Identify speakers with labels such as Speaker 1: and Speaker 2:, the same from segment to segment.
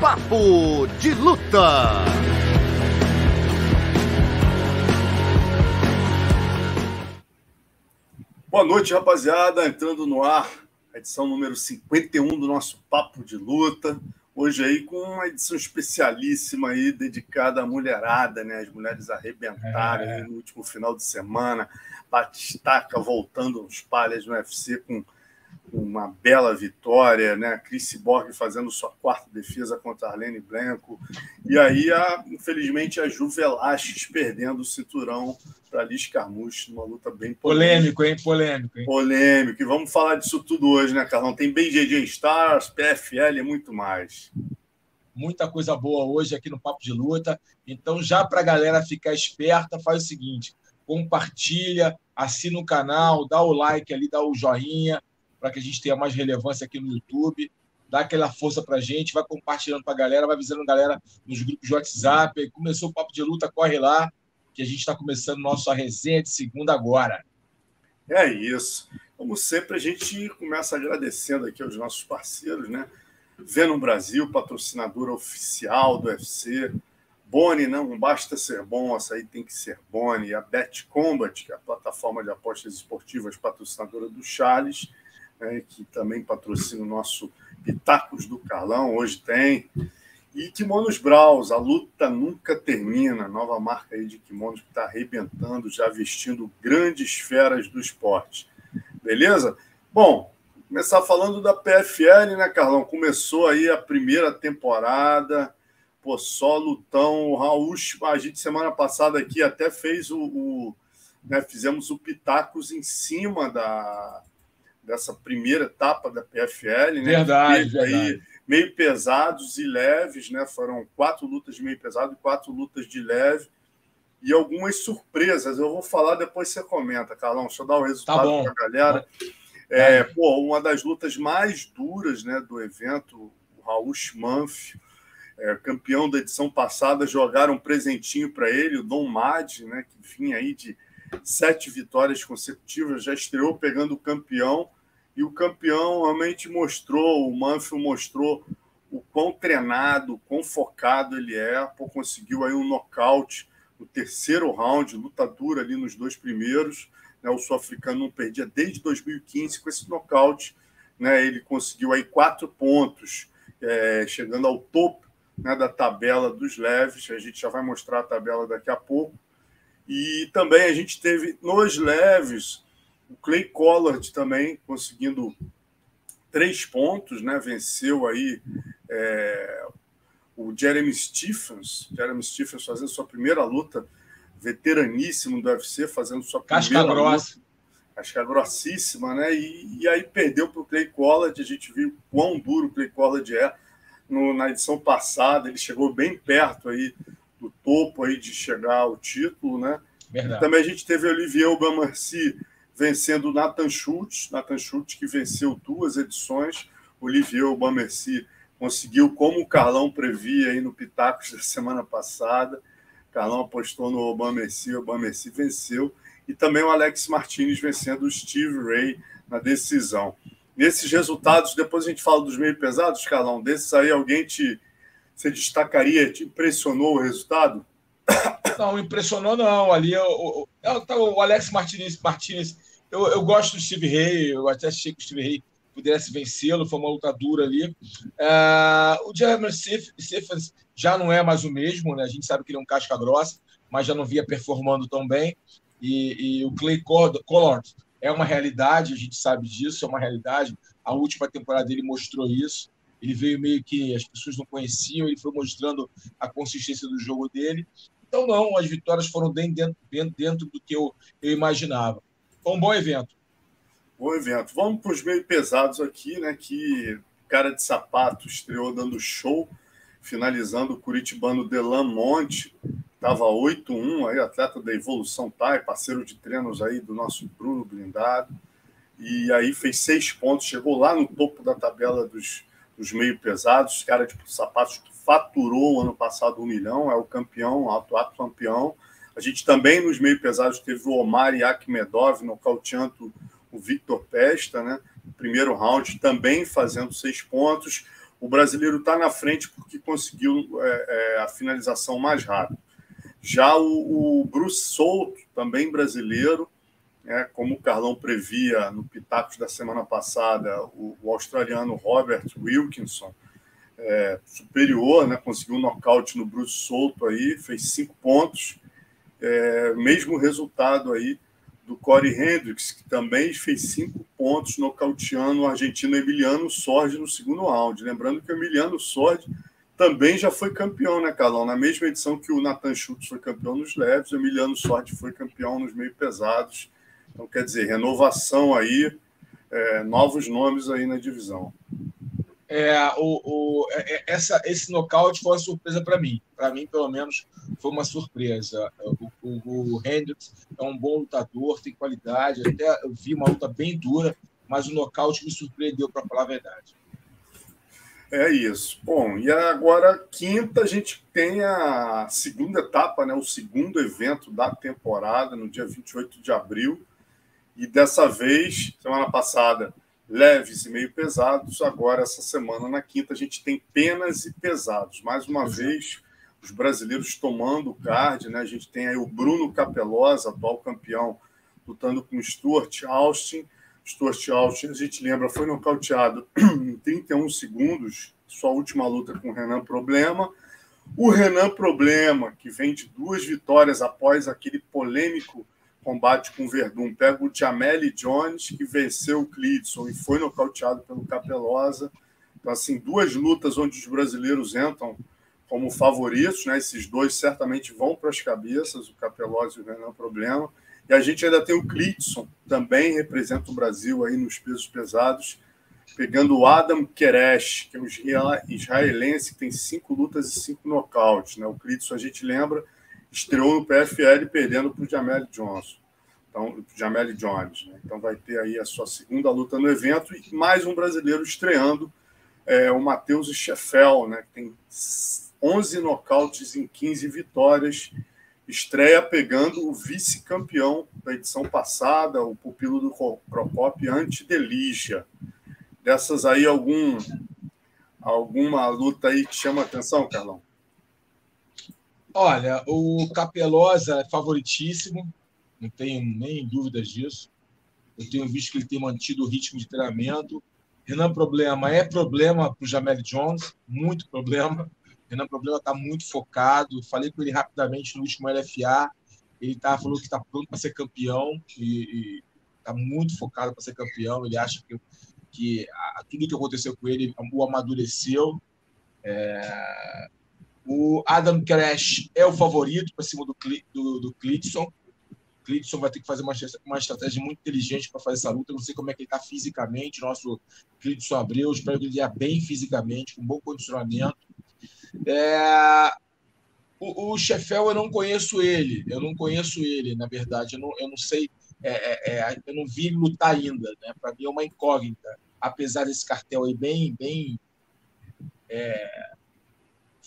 Speaker 1: Papo de Luta.
Speaker 2: Boa noite, rapaziada. Entrando no ar, edição número 51 do nosso Papo de Luta. Hoje aí com uma edição especialíssima aí, dedicada à mulherada, né? As mulheres arrebentaram é. no último final de semana. Batistaca voltando aos palhas no UFC com uma bela vitória, né? A Chris Borg fazendo sua quarta defesa contra a Arlene Blanco. E aí, a, infelizmente, a Ju Velasquez perdendo o cinturão para Liz Carmouche numa luta bem
Speaker 3: polêmico, hein? Polêmico, hein?
Speaker 2: Polêmico. E vamos falar disso tudo hoje, né, Carlão? Tem BJJ Stars, PFL e muito mais.
Speaker 3: Muita coisa boa hoje aqui no Papo de Luta. Então, já para a galera ficar esperta, faz o seguinte: compartilha, assina o canal, dá o like ali, dá o joinha, para que a gente tenha mais relevância aqui no YouTube. Dá aquela força para a gente, vai compartilhando para a galera, vai avisando a galera nos grupos de WhatsApp. Começou o Papo de Luta, corre lá, que a gente está começando nossa resenha de segunda agora.
Speaker 2: É isso. Como sempre, a gente começa agradecendo aqui aos nossos parceiros, né? Venom Brasil, patrocinadora oficial do UFC. Boni, não basta ser bom, essa aí tem que ser Boni. A Bet Combat, que é a plataforma de apostas esportivas patrocinadora do Charles né, que também patrocina o nosso Pitacos do Carlão, hoje tem. E Kimonos Braus, a luta nunca termina, nova marca aí de kimonos que está arrebentando, já vestindo grandes feras do esporte. Beleza? Bom, começar falando da PFL, né, Carlão? Começou aí a primeira temporada, pô, só lutão. O Raul, a gente semana passada aqui até fez o. o né, fizemos o Pitacos em cima da, dessa primeira etapa da PFL, né?
Speaker 3: Verdade, verdade.
Speaker 2: Aí, meio pesados e leves, né? Foram quatro lutas de meio pesado e quatro lutas de leve. E algumas surpresas. Eu vou falar depois você comenta, Carlão. Deixa eu dar o resultado
Speaker 3: tá
Speaker 2: para a galera. É, pô, uma das lutas mais duras né, do evento, o Raul Schmanf, é, campeão da edição passada, jogaram um presentinho para ele, o Dom Mad, né, que vinha aí de sete vitórias consecutivas, já estreou pegando o campeão e o campeão realmente mostrou, o Manfield mostrou o quão treinado, o quão focado ele é, pô, conseguiu aí um nocaute no terceiro round, luta dura ali nos dois primeiros, né, o sul-africano não perdia desde 2015 com esse nocaute, né, ele conseguiu aí quatro pontos, é, chegando ao topo né, da tabela dos leves, a gente já vai mostrar a tabela daqui a pouco, e também a gente teve nos leves o Clay Collard também conseguindo três pontos, né? Venceu aí é, o Jeremy Stephens, Jeremy Stephens fazendo sua primeira luta, veteraníssimo do UFC, fazendo sua
Speaker 3: Casca
Speaker 2: primeira
Speaker 3: grossa.
Speaker 2: luta. Casca grossíssima, né? E, e aí perdeu para o Clay Collard, a gente viu quão duro o Clay Collard é. No, na edição passada, ele chegou bem perto aí do topo aí de chegar ao título, né?
Speaker 3: Verdade.
Speaker 2: Também a gente teve o Olivier Aubameyang vencendo Nathan Schultz, Nathan Schultz que venceu duas edições, Olivier Aubameyang conseguiu, como o Carlão previa aí no Pitacos da semana passada, Carlão apostou no Aubameyang, o venceu, e também o Alex Martinez vencendo o Steve Ray na decisão. Nesses resultados, depois a gente fala dos meio pesados, Carlão, desses aí alguém te você destacaria, te impressionou o resultado?
Speaker 3: Não, impressionou não. Ali o, o, o Alex Martinez, Martinez eu, eu gosto do Steve Ray, eu até achei que o Steve Ray pudesse vencê-lo, foi uma luta dura ali. Uh, o Jeremy Stephens já não é mais o mesmo, né? a gente sabe que ele é um casca grossa, mas já não via performando tão bem. E, e o Clay Collard é uma realidade, a gente sabe disso, é uma realidade. A última temporada dele mostrou isso. Ele veio meio que as pessoas não conheciam, ele foi mostrando a consistência do jogo dele. Então, não, as vitórias foram bem dentro, dentro do que eu, eu imaginava. Foi um bom evento.
Speaker 2: Bom evento. Vamos para os meio pesados aqui, né? Que cara de sapato estreou dando show. finalizando o curitibano Delan Monte, estava 8-1, aí, atleta da Evolução TAI, parceiro de treinos aí do nosso Bruno Blindado, e aí fez seis pontos, chegou lá no topo da tabela dos, dos meio pesados, cara de sapatos que faturou ano passado um milhão, é o campeão, atual campeão. A gente também nos meio pesados teve o Omar Yakhmedov nocauteando o Victor Pesta, né? primeiro round, também fazendo seis pontos. O brasileiro está na frente porque conseguiu é, é, a finalização mais rápida. Já o, o Bruce Souto, também brasileiro, é, como o Carlão previa no Pitacos da semana passada, o, o australiano Robert Wilkinson, é, superior, né, conseguiu um nocaute no Bruce Souto aí, fez cinco pontos, é, mesmo resultado aí do Corey Hendricks, que também fez cinco pontos, nocauteando o argentino Emiliano Sordi no segundo round. Lembrando que o Emiliano Sordi também já foi campeão, né, Carlão? Na mesma edição que o Nathan Schultz foi campeão nos leves, o Emiliano Sordi foi campeão nos meio pesados. Então, quer dizer, renovação aí, é, novos nomes aí na divisão.
Speaker 3: É, o, o, é, é, essa, esse nocaute foi uma surpresa para mim. Para mim, pelo menos, foi uma surpresa. O, o, o Hendricks é um bom lutador, tem qualidade. Até eu vi uma luta bem dura, mas o nocaute me surpreendeu, para falar a verdade.
Speaker 2: É isso. Bom, e agora, quinta, a gente tem a segunda etapa, né, o segundo evento da temporada, no dia 28 de abril. E dessa vez, semana passada, leves e meio pesados. Agora, essa semana, na quinta, a gente tem penas e pesados. Mais uma Exato. vez, os brasileiros tomando o card. Né? A gente tem aí o Bruno Capelosa, atual campeão, lutando com o Stuart Austin. Stuart Austin, a gente lembra, foi nocauteado em 31 segundos, sua última luta com o Renan Problema. O Renan Problema, que vem de duas vitórias após aquele polêmico combate com o Verdun, pega o Jameli Jones, que venceu o Clidson e foi nocauteado pelo Capelosa. Então, assim, duas lutas onde os brasileiros entram como favoritos, né? Esses dois certamente vão para as cabeças, o Capelosa e o Renan Problema. E a gente ainda tem o Clidson, também representa o Brasil aí nos pesos pesados, pegando o Adam Keresh, que é um israelense que tem cinco lutas e cinco nocautes. Né? O Clidson, a gente lembra, estreou no PFL perdendo para o Jamel Johnson. Então, Jamel Jones. Né? Então vai ter aí a sua segunda luta no evento e mais um brasileiro estreando, é, o Matheus Scheffel, né? que tem 11 nocautes em 15 vitórias. Estreia pegando o vice-campeão da edição passada, o pupilo do Procop, ante Delícia. Dessas aí, algum, alguma luta aí que chama atenção, Carlão?
Speaker 3: Olha, o Capelosa é favoritíssimo, não tenho nem dúvidas disso. Eu tenho visto que ele tem mantido o ritmo de treinamento. Renan Problema é problema para o Jamel Jones, muito problema. Renan Problema está muito focado. Falei com ele rapidamente no último LFA. Ele tá, falou que está pronto para ser campeão e está muito focado para ser campeão. Ele acha que, que a, tudo que aconteceu com ele o amadureceu. É, o Adam Crash é o favorito para cima do, do, do Clitson. Clitson vai ter que fazer uma, uma estratégia muito inteligente para fazer essa luta. Eu não sei como é que ele está fisicamente. Nosso Clitson Abreu, espero que ele esteja bem fisicamente, com bom condicionamento. É... O, o Sheffel, eu não conheço ele. Eu não conheço ele, na verdade. Eu não, eu não sei. É, é, é eu não vi ele lutar ainda. Né? Para mim é uma incógnita. Apesar desse cartel aí bem, bem é,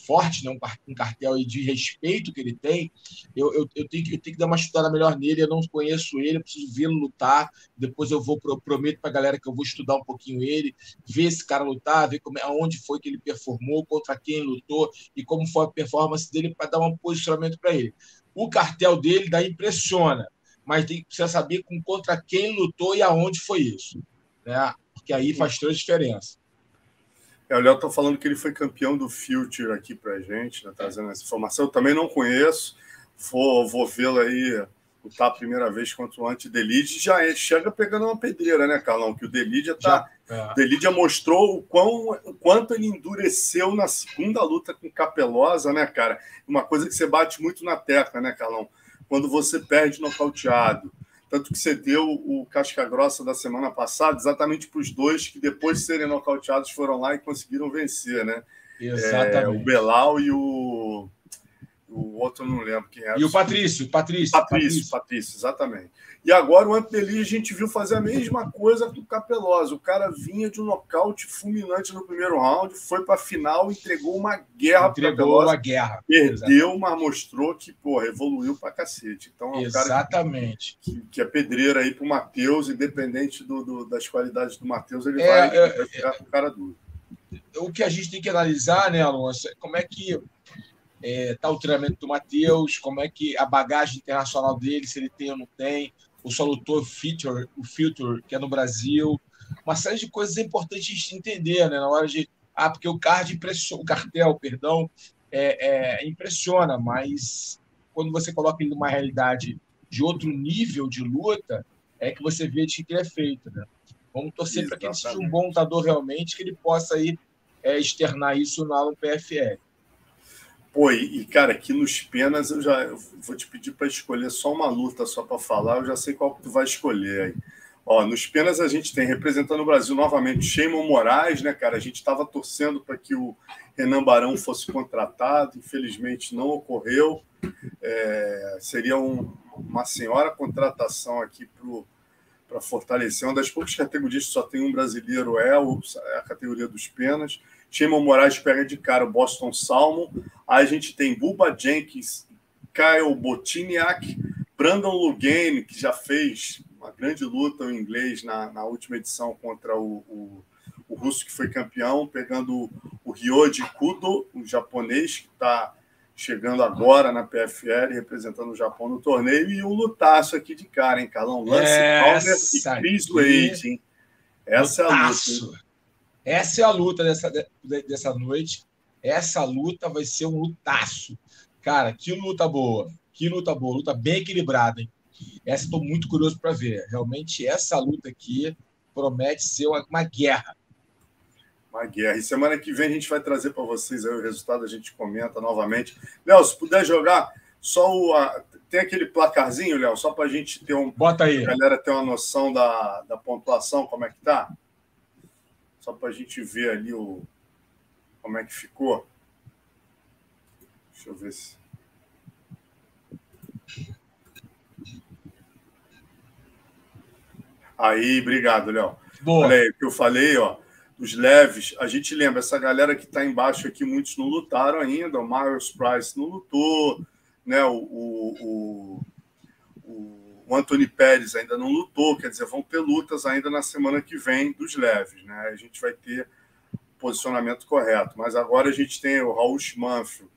Speaker 3: forte, né? um, cartel de respeito que ele tem, eu, eu, eu, tenho que, eu tenho que dar uma estudada melhor nele. Eu não conheço ele, eu preciso vê-lo lutar. Depois eu vou, eu prometo para a galera que eu vou estudar um pouquinho ele, ver esse cara lutar, ver como, aonde foi que ele performou, contra quem lutou e como foi a performance dele para dar um posicionamento para ele. O cartel dele daí impressiona, mas tem, precisa saber com, contra quem lutou e aonde foi isso. Né? Porque aí faz toda a diferença.
Speaker 2: É, o Léo está falando que ele foi campeão do Future aqui para gente, né, trazendo essa informação. Eu também não conheço, vou, vou vê-lo aí lutar a primeira vez contra o Anti-Delide. Já é, chega pegando uma pedreira, né, Carlão? Que o Delídia tá. É. Delídia mostrou o, quão, o quanto ele endureceu na segunda luta com Capelosa, né, cara? Uma coisa que você bate muito na tecla, né, Carlão? Quando você perde nocauteado tanto que você deu o casca grossa da semana passada exatamente para os dois que depois de serem nocauteados foram lá e conseguiram vencer, né? Exatamente. É, o Belal e o. O outro não lembro quem era.
Speaker 3: E o Patrício, Patrício.
Speaker 2: Patrício, Patrício, exatamente. E agora o Ampeli a gente viu fazer a mesma coisa do Capelosa. O cara vinha de um nocaute fulminante no primeiro round, foi para a final, entregou uma guerra
Speaker 3: para Entregou uma guerra.
Speaker 2: Perdeu, mas mostrou que, pô, evoluiu para cacete. Então, é
Speaker 3: um Exatamente.
Speaker 2: Que, que, que, é pedreira aí para o Matheus, independente do, do, das qualidades do Matheus, ele é, vai, é, vai ficar com o cara duro.
Speaker 3: O que a gente tem que analisar, né, Alonso, é como é que é, tá o treinamento do Matheus, como é que a bagagem internacional dele, se ele tem ou não tem, o solutor Feature, o Filter, que é no Brasil. Uma série de coisas importantes de entender, né? Na hora de. Ah, porque o card impressiona, o cartel, perdão, é, é, impressiona, mas quando você coloca ele numa realidade de outro nível de luta, é que você vê de que ele é feito, né? Vamos torcer para que ele seja um bom lutador realmente, que ele possa aí, é, externar isso no PFL.
Speaker 2: Pô, e, cara, aqui nos penas eu já eu vou te pedir para escolher só uma luta só para falar, eu já sei qual que tu vai escolher aí. Ó, nos penas a gente tem representando o Brasil novamente Sheimon Moraes, né, cara? A gente estava torcendo para que o Renan Barão fosse contratado, infelizmente não ocorreu. É, seria um, uma senhora contratação aqui para fortalecer. Uma das poucas categorias que só tem um brasileiro é, o, é a categoria dos penas. Shimon Moraes pega de cara o Boston Salmon. Aí a gente tem Buba Jenkins, Kyle Botiniak, Brandon Lugane, que já fez uma grande luta em inglês na, na última edição contra o, o, o, russo que foi campeão, pegando o Ryoji Kudo, um japonês que está chegando agora na PFL, representando o Japão no torneio, e um lutaço aqui de cara, hein, Carlão? Lance Palmer e Chris Wade, hein? Essa lutaço. é a luta.
Speaker 3: Essa é a luta dessa, dessa noite. Essa luta vai ser um lutaço. Cara, que luta boa. Que luta boa. Luta bem equilibrada, hein? Essa estou muito curioso para ver. Realmente, essa luta aqui promete ser uma, uma guerra.
Speaker 2: Uma guerra. E semana que vem a gente vai trazer para vocês aí o resultado, a gente comenta novamente. Léo, se puder jogar só o. A... Tem aquele placarzinho, Léo, só para a gente ter um.
Speaker 3: Bota aí.
Speaker 2: A galera ter uma noção da, da pontuação, como é que tá? Só para a gente ver ali o, como é que ficou. Deixa eu ver se. Aí, obrigado, Léo. Olha aí, o que eu falei, ó, dos leves, a gente lembra, essa galera que está embaixo aqui, muitos não lutaram ainda, o Miles Price não lutou, né? O, o, o, o Anthony Pérez ainda não lutou, quer dizer, vão ter lutas ainda na semana que vem dos leves, né? A gente vai ter o posicionamento correto. Mas agora a gente tem o Raul Schmanfield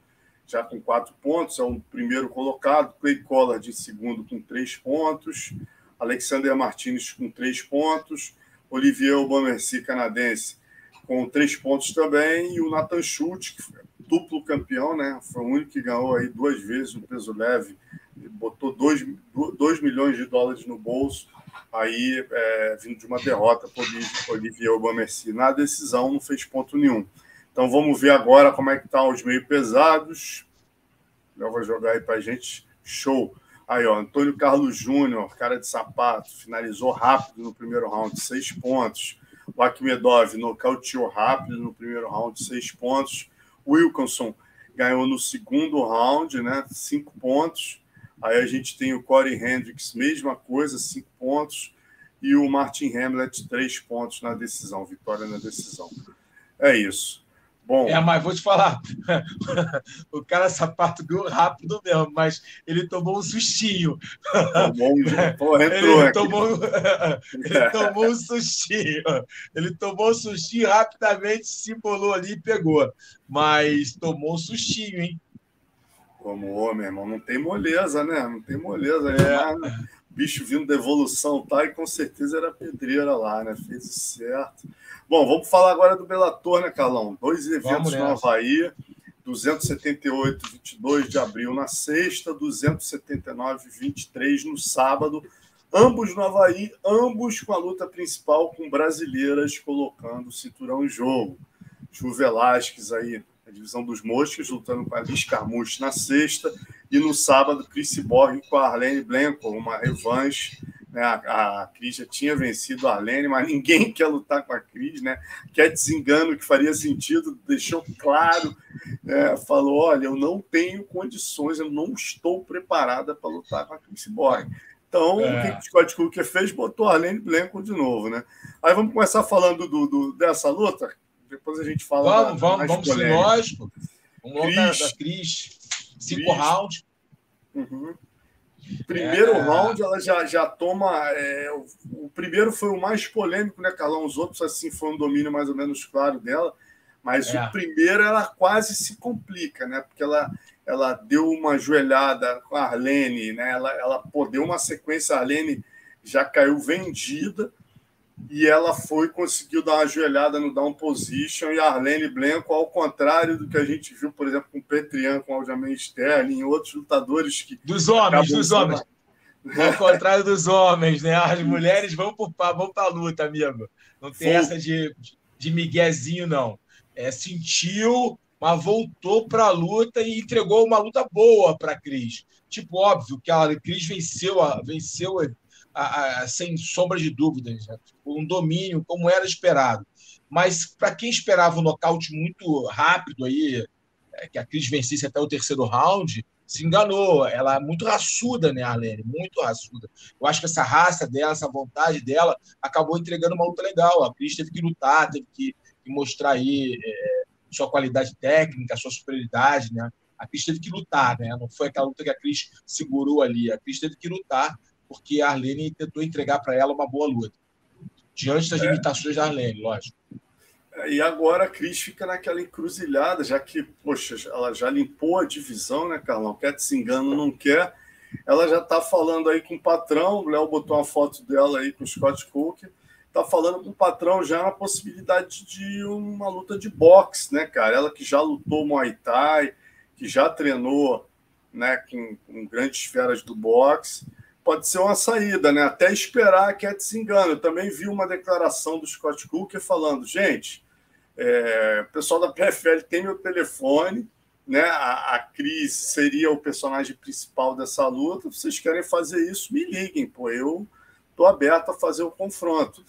Speaker 2: já com quatro pontos, é o primeiro colocado, Clay Collard em segundo com três pontos, Alexander Martinez com três pontos, Olivier Obamerci, canadense, com três pontos também, e o Nathan Schultz, que duplo campeão, né? Foi o único que ganhou aí duas vezes no peso leve botou 2 milhões de dólares no bolso, aí é, vindo de uma derrota para Olivier Aubameyang. Na decisão não fez ponto nenhum. Então vamos ver agora como é que tá os meio pesados. Eu vou jogar aí para a gente. Show. Aí, ó, Antônio Carlos Júnior, cara de sapato, finalizou rápido no primeiro round, seis pontos. O Akhmedov nocauteou rápido no primeiro round, seis pontos. Wilkinson ganhou no segundo round, né? Cinco pontos. Aí a gente tem o Corey Hendricks, mesma coisa, cinco pontos. E o Martin Hamlet, três pontos na decisão, vitória na decisão. É isso. Bom.
Speaker 3: É, mas vou te falar, o cara sapato ganhou rápido mesmo, mas ele tomou um sustinho. Tomou entrou ele, tomou... ele tomou um sustinho. Ele tomou um sustinho rapidamente, se embolou ali e pegou. Mas tomou um sustinho, hein?
Speaker 2: Como, meu irmão, não tem moleza, né? Não tem moleza. É. Bicho vindo da evolução, tá? E com certeza era pedreira lá, né? Fez certo. Bom, vamos falar agora do Bellator, né, Carlão? Dois eventos no Havaí. 278, 22 de abril na sexta, 279, 23 no sábado, ambos no Havaí, ambos com a luta principal com brasileiras colocando o cinturão em jogo. Ju Velasquez aí divisão dos Moscas, lutando com a Liz Carmouche na sexta. E no sábado, Chris Borg com a Arlene Blanco, uma revanche. Né? A, a Cris já tinha vencido a Arlene, mas ninguém quer lutar com a Cris, né? Quer desengano que faria sentido, deixou claro, né? falou: olha, eu não tenho condições, eu não estou preparada para lutar com a Cris Borg. Então, é. o que o Scott Cooker fez? Botou a Arlene Blanco de novo, né? Aí vamos começar falando do, do dessa luta, depois a gente fala.
Speaker 3: Vamos, da, vamos, vamos, sim, lógico. Vamos Chris, da, da Cris. Cinco rounds.
Speaker 2: Uhum. Primeiro é... round, ela já, já toma. É, o, o, primeiro foi o mais polêmico, né, Carlão? Os outros, assim, foi um domínio mais ou menos claro dela. Mas é. o primeiro, ela quase se complica, né? Porque ela, ela deu uma joelhada com a Arlene, né? Ela, ela pô, deu uma sequência, a Arlene já caiu vendida e ela foi conseguiu dar uma joelhada no down position e a Arlene Blanco, ao contrário do que a gente viu, por exemplo, com o Petrian, com o Aljamain Sterling, e outros lutadores que
Speaker 3: dos homens, dos homens. Ao contrário dos homens, né? As mulheres vão para vão a luta, amigo. Não tem Foi. essa de, de miguezinho, não. É, sentiu, mas voltou para a luta e entregou uma luta boa para a Cris. Tipo, óbvio que a Cris venceu, venceu a, a, sem sombra de dúvidas, né? um domínio como era esperado. Mas para quem esperava um nocaute muito rápido aí, é, que a Cris vencesse até o terceiro round, se enganou. Ela é muito raçuda, né, Arlene? Muito raçuda. Eu acho que essa raça dela, essa vontade dela, acabou entregando uma luta legal. A Cris teve que lutar, teve que, que mostrar aí é, sua qualidade técnica, sua superioridade, né? A Cris teve que lutar, né? Não foi aquela luta que a Cris segurou ali. A Cris teve que lutar porque a Arlene tentou entregar para ela uma boa luta. Diante das é. limitações da Arlene, lógico.
Speaker 2: É, e agora a Cris fica naquela encruzilhada, já que, poxa, ela já limpou a divisão, né, Carlão? Quer se engano, não quer. Ela já está falando aí com o patrão, o Léo botou uma foto dela aí com o Scott Cook, está falando com o patrão já na possibilidade de uma luta de boxe, né, cara? Ela que já lutou Muay Thai, que já treinou né, com, com grandes feras do boxe pode ser uma saída, né? Até esperar que é desengano. Eu também vi uma declaração do Scott Cooker falando, gente, é, o pessoal da PFL tem meu telefone, né? A, a Cris seria o personagem principal dessa luta. Se vocês querem fazer isso, me liguem, pô. Eu tô aberto a fazer o confronto.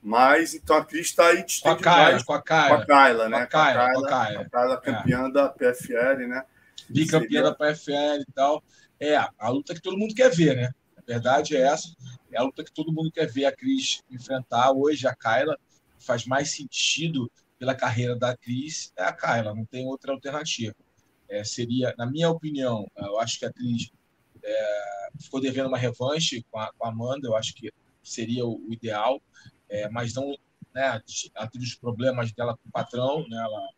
Speaker 2: Mas então a Cris está aí
Speaker 3: com a Kyla, com a Kyla,
Speaker 2: com a Kyla, né? Com a Kyla, com a Kyla, a Kyla campeã é. da PFL, né?
Speaker 3: Bicampeã seria... da PFL e tal. É, a luta que todo mundo quer ver, né? Verdade é essa. É a luta que todo mundo quer ver a Cris enfrentar. Hoje, a Kyla faz mais sentido pela carreira da Cris, é a Kyla, não tem outra alternativa. É, seria, na minha opinião, eu acho que a Cris é, ficou devendo uma revanche com a, com a, Amanda, eu acho que seria o, o ideal, é, mas não. Né, ela teve os problemas dela com o patrão, né, ela,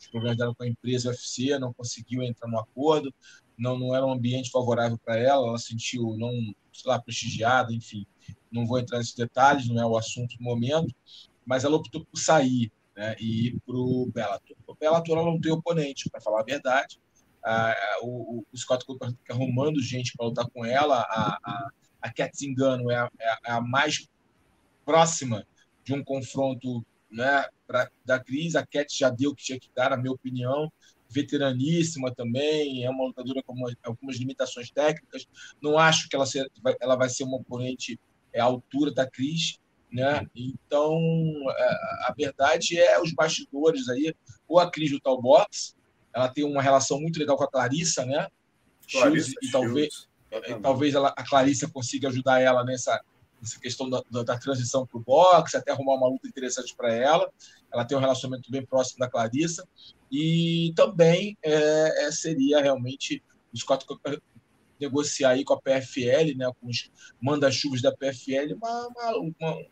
Speaker 3: os problemas dela com a empresa UFC, não conseguiu entrar no acordo, não, não era um ambiente favorável para ela, ela sentiu não, sei lá, prestigiada, enfim. Não vou entrar nesses detalhes, não é o assunto do momento, mas ela optou por sair né, e ir para o Bellator. O Bellator ela não tem oponente, para falar a verdade. Ah, o, o Scott Cooper fica arrumando gente para lutar com ela. A, a, a Cat Zingano é a, é a mais próxima de um confronto né, pra, da crise. A Cat já deu o que tinha que dar, na minha opinião veteraníssima também, é uma lutadora com algumas limitações técnicas. Não acho que ela, ser, ela vai ser uma oponente à altura da Cris, né? Então, é, a verdade é os bastidores aí, ou a Cris do tal box, ela tem uma relação muito legal com a Clarissa, né? Clarissa Shields, e talvez, talvez ela, a Clarissa consiga ajudar ela nessa essa questão da, da, da transição para o boxe, até arrumar uma luta interessante para ela. Ela tem um relacionamento bem próximo da Clarissa. E também é, é seria realmente os quatro negociar aí com a PFL, né, com os manda-chuvas da PFL, uma, uma, uma,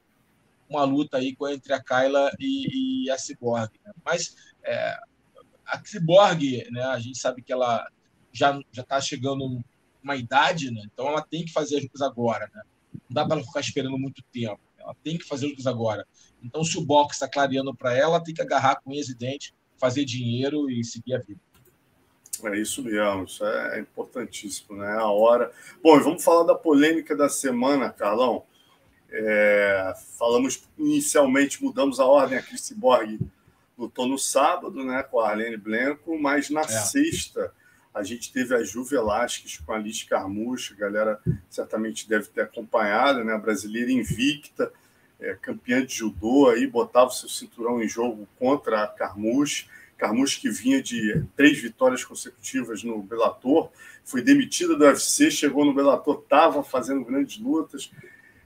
Speaker 3: uma, luta aí entre a Kyla e, e a Cyborg. Né? Mas é, a Cyborg, né, a gente sabe que ela já está chegando uma idade, né? então ela tem que fazer as lutas agora. Né? Não dá para ela ficar esperando muito tempo. Ela tem que fazer lutas agora. Então, se o boxe está clareando para ela, tem que agarrar com unhas e dentes fazer dinheiro e seguir a vida.
Speaker 2: É isso mesmo, isso é importantíssimo, né? A hora. Bom, vamos falar da polêmica da semana, Carlão. É, falamos inicialmente, mudamos a ordem, a Chris Borg lutou no sábado, né, com a Arlene Blanco, mas na é. sexta A gente teve a Ju Velasquez com a Liz Carmucha, a galera certamente deve ter acompanhado, né? A brasileira invicta, é, campeã de judô, aí botava o seu cinturão em jogo contra a Carmucha. Carmucha que vinha de três vitórias consecutivas no Bellator, foi demitida do UFC, chegou no Bellator, estava fazendo grandes lutas,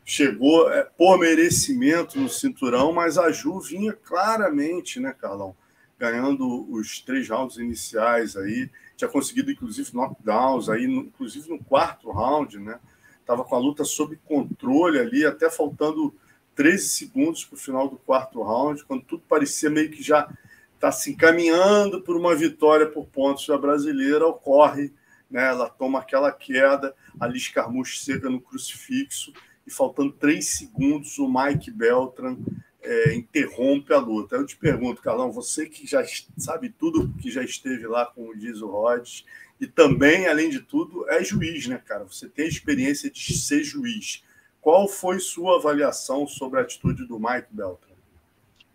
Speaker 2: chegou é, por merecimento no cinturão, mas a Ju vinha claramente, né, Carlão, ganhando os três rounds iniciais aí, tinha conseguido inclusive knockdowns aí, no, inclusive no quarto round, né? Tava com a luta sob controle ali, até faltando 13 segundos para o final do quarto round, quando tudo parecia meio que já está se encaminhando por uma vitória por pontos da brasileira, ocorre, né? Ela toma aquela queda, a Liz Carmucho seca no crucifixo e faltando três segundos o Mike Beltran é, interrompe a luta. Eu te pergunto, Carlão, você que já sabe tudo que já esteve lá com o Diesel Rhodes e também, além de tudo, é juiz, né, cara? Você tem experiência de ser juiz. Qual foi sua avaliação sobre a atitude do Mike Beltran?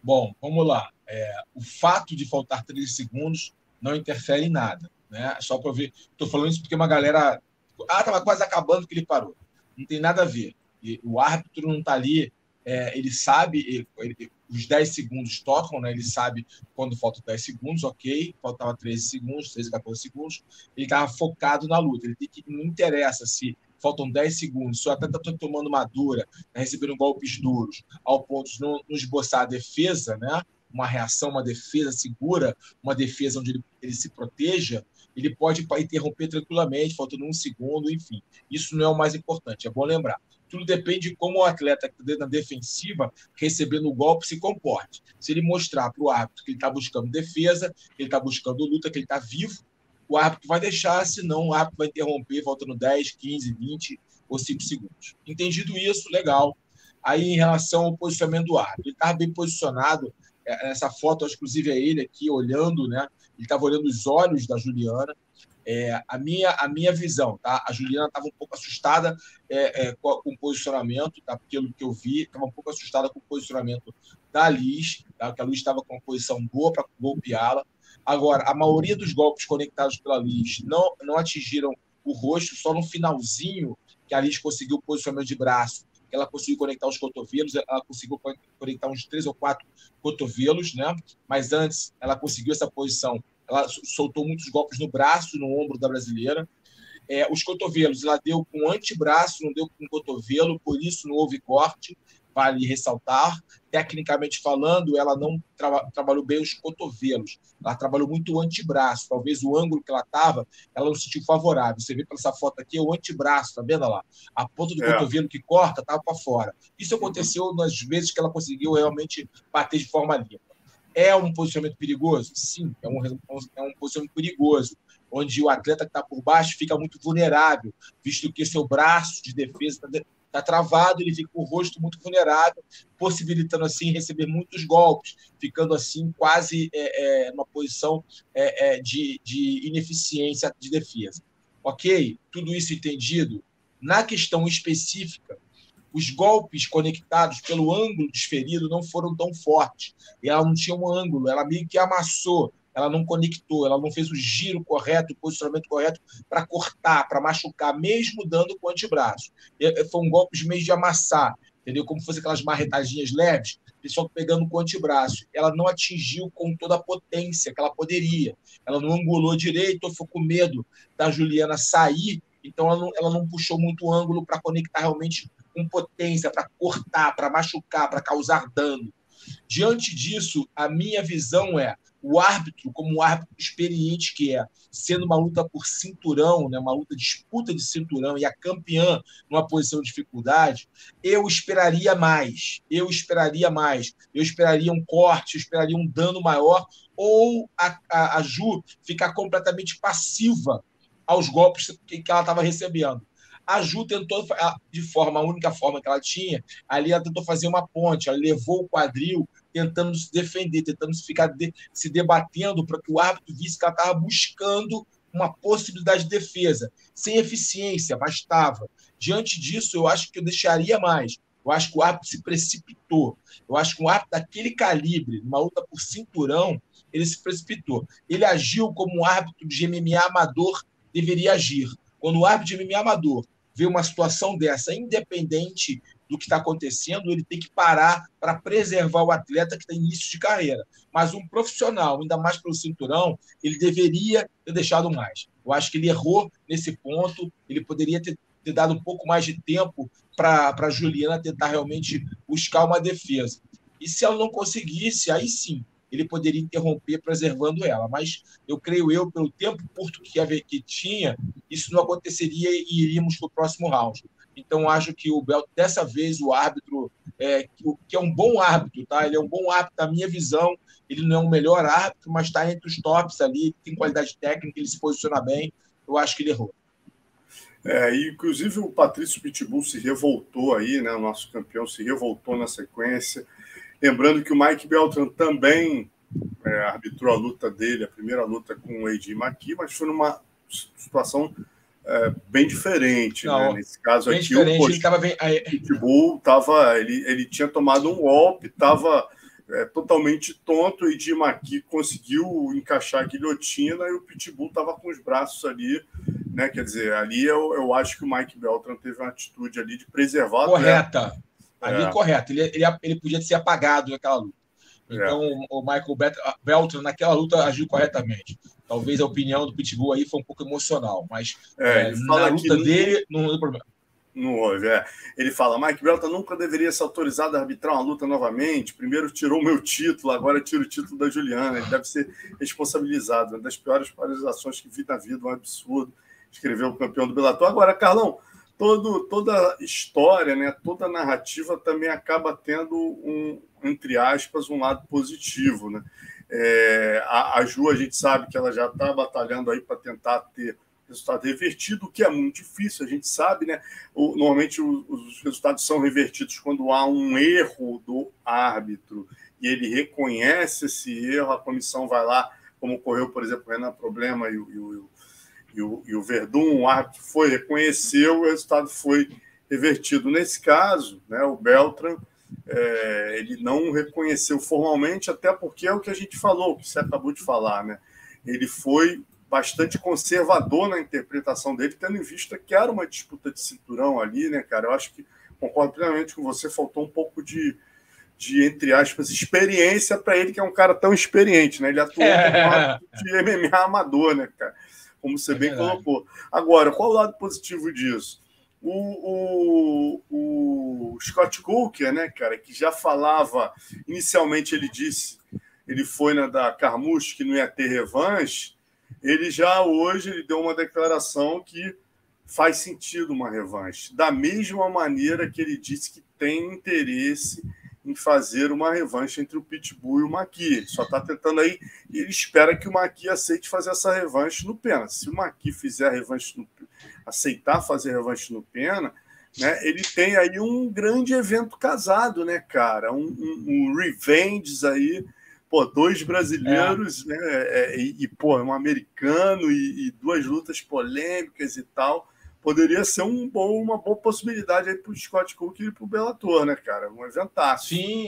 Speaker 3: Bom, vamos lá. É, o fato de faltar três segundos não interfere em nada. Né? Só para ver. Estou falando isso porque uma galera. Ah, estava quase acabando que ele parou. Não tem nada a ver. E o árbitro não está ali é, ele sabe, ele, ele, os 10 segundos tocam, né? ele sabe quando faltam 10 segundos, ok, faltava 13 segundos, 13, 14 segundos, ele estava focado na luta, ele tem que, não interessa se faltam 10 segundos, se o atleta está tomando uma dura, tá recebendo golpes duros, ao ponto de não, não esboçar a defesa, né? uma reação, uma defesa segura, uma defesa onde ele, ele se proteja, ele pode interromper tranquilamente, faltando um segundo, enfim. Isso não é o mais importante, é bom lembrar. Tudo depende de como o atleta que está na defensiva, recebendo o golpe, se comporte. Se ele mostrar para o árbitro que ele está buscando defesa, que ele está buscando luta, que ele está vivo, o árbitro vai deixar, senão o árbitro vai interromper, faltando 10, 15, 20 ou 5 segundos. Entendido isso, legal. Aí, em relação ao posicionamento do árbitro, ele estava bem posicionado. É, essa foto, inclusive, é ele aqui olhando, né? Ele estava olhando os olhos da Juliana. É, a, minha, a minha visão, tá? A Juliana estava um pouco assustada é, é, com, o posicionamento, tá? Pelo que eu vi, estava um pouco assustada com o posicionamento da Liz, tá? Que a Liz estava com uma posição boa para golpeá-la. Agora, a maioria dos golpes conectados pela Liz não, não atingiram o rosto, só no finalzinho que a Liz conseguiu o posicionamento de braço, ela conseguiu conectar os cotovelos, ela conseguiu conectar uns três ou quatro cotovelos, né? Mas antes ela conseguiu essa posição ela soltou muitos golpes no braço, no ombro da brasileira. É, os cotovelos, ela deu com antebraço, não deu com cotovelo, por isso não houve corte, vale ressaltar. Tecnicamente falando, ela não tra trabalhou bem os cotovelos, ela trabalhou muito o antebraço. Talvez o ângulo que ela estava, ela não sentiu favorável. Você vê pela essa foto aqui, é o antebraço, tá vendo lá? A ponta do é. cotovelo que corta estava para fora. Isso aconteceu nas vezes que ela conseguiu realmente bater de forma limpa. É um posicionamento perigoso? Sim, é um, é um posicionamento perigoso, onde o atleta que está por baixo fica muito vulnerável, visto que seu braço de defesa está tá travado, ele fica com o rosto muito vulnerável, possibilitando assim receber muitos golpes, ficando assim quase é, é, numa posição é, é, de, de ineficiência de defesa. Ok? Tudo isso entendido. Na questão específica os golpes conectados pelo ângulo desferido não foram tão fortes. E ela não tinha um ângulo, ela meio que amassou, ela não conectou, ela não fez o giro correto, o posicionamento correto para cortar, para machucar, mesmo dando com o antebraço. E, foi um golpe meio de amassar, entendeu? Como fosse aquelas marretadinhas leves, pessoal pegando com o antebraço. Ela não atingiu com toda a potência que ela poderia. Ela não angulou direito, ficou com medo da Juliana sair, então ela não, ela não puxou muito o ângulo para conectar realmente com potência para cortar, para machucar, para causar dano. Diante disso, a minha visão é o árbitro, como um árbitro experiente que é, sendo uma luta por cinturão, né, uma luta disputa de cinturão e a campeã numa posição de dificuldade, eu esperaria mais. Eu esperaria mais. Eu esperaria um corte, eu esperaria um dano maior, ou a, a, a Ju ficar completamente passiva aos golpes que, que ela estava recebendo. A Ju tentou, de forma, a única forma que ela tinha, ali ela tentou fazer uma ponte, ela levou o quadril tentando se defender, tentando ficar de, se debatendo para que o árbitro visse que ela estava buscando uma possibilidade de defesa, sem eficiência, mas estava. Diante disso, eu acho que eu deixaria mais Eu acho que o árbitro se precipitou. Eu acho que um árbitro daquele calibre, numa luta por cinturão, ele se precipitou. Ele agiu como um árbitro de MMA amador deveria agir. Quando o árbitro de MMA amador vê uma situação dessa, independente do que está acontecendo, ele tem que parar para preservar o atleta que está em início de carreira. Mas um profissional, ainda mais pelo cinturão, ele deveria ter deixado mais. Eu acho que ele errou nesse ponto, ele poderia ter, ter dado um pouco mais de tempo para a Juliana tentar realmente buscar uma defesa. E se ela não conseguisse, aí sim, ele poderia interromper preservando ela. Mas eu creio eu, pelo tempo curto que, que tinha, isso não aconteceria e iríamos para o próximo round. Então, acho que o Bel, dessa vez, o árbitro, é, que é um bom árbitro, tá? Ele é um bom árbitro, na minha visão. Ele não é o melhor árbitro, mas está entre os tops ali, tem qualidade técnica, ele se posiciona bem. Eu acho que ele errou.
Speaker 2: É, e, inclusive o Patrício Pitbull se revoltou aí, né? O nosso campeão se revoltou na sequência. Lembrando que o Mike Beltran também é, arbitrou a luta dele, a primeira luta com o Eddie Maqui, mas foi numa situação é, bem diferente. Não, né? Nesse caso aqui,
Speaker 3: o, bem...
Speaker 2: o Pitbull tava, ele, ele tinha tomado um golpe, estava é, totalmente tonto, e Eddie Maqui conseguiu encaixar a guilhotina e o Pitbull estava com os braços ali né? Quer dizer, ali eu, eu acho que o Mike Beltran teve uma atitude ali de preservar.
Speaker 3: Correta. Ali é. correta. Ele, ele, ele podia ser apagado naquela luta. É. Então, é. o Michael Beltran, naquela luta, agiu corretamente. Talvez a opinião do Pitbull aí foi um pouco emocional, mas é, é na luta dele não houve problema.
Speaker 2: Não houve, é. Ele fala: Mike Beltran nunca deveria ser autorizado a arbitrar uma luta novamente. Primeiro tirou meu título, agora tira o título da Juliana. Ele deve ser responsabilizado. Uma das piores paralisações que vi na vida, um absurdo escreveu o campeão do Bellator. Agora, Carlão, todo, toda história, né, toda narrativa também acaba tendo um, entre aspas, um lado positivo, né? É, a, a Ju, a gente sabe que ela já está batalhando aí para tentar ter resultado revertido, o que é muito difícil, a gente sabe, né? O, normalmente o, os resultados são revertidos quando há um erro do árbitro e ele reconhece esse erro, a comissão vai lá, como ocorreu, por exemplo, o Renan Problema e o, e o e o, e o Verdun, o árbitro foi, reconheceu, o resultado foi revertido. Nesse caso, né, o Beltran, é, ele não reconheceu formalmente, até porque é o que a gente falou, o que você acabou de falar, né? Ele foi bastante conservador na interpretação dele, tendo em vista que era uma disputa de cinturão ali, né, cara? Eu acho que concordo plenamente com você, faltou um pouco de, de entre aspas, experiência para ele, que é um cara tão experiente, né? Ele atuou é. de MMA amador, né, cara? Como você é bem verdade. colocou. Agora, qual o lado positivo disso? O, o, o Scott Coker, né, cara, que já falava, inicialmente ele disse, ele foi na da Carmouche que não ia ter revanche, ele já hoje ele deu uma declaração que faz sentido uma revanche, da mesma maneira que ele disse que tem interesse em fazer uma revanche entre o Pitbull e o Maqui. Ele só está tentando aí e ele espera que o Maqui aceite fazer essa revanche no Pena. Se o Maqui fizer a revanche no, aceitar fazer a revanche no Pena, né, ele tem aí um grande evento casado, né, cara? Um, um, um revenge aí, pô, dois brasileiros, é. né? É, e, e, pô, um americano e, e duas lutas polêmicas e tal poderia ser um bom, uma boa possibilidade aí para o Scott Cook e para o Bellator, né, cara? Um eventaço.
Speaker 3: Sim,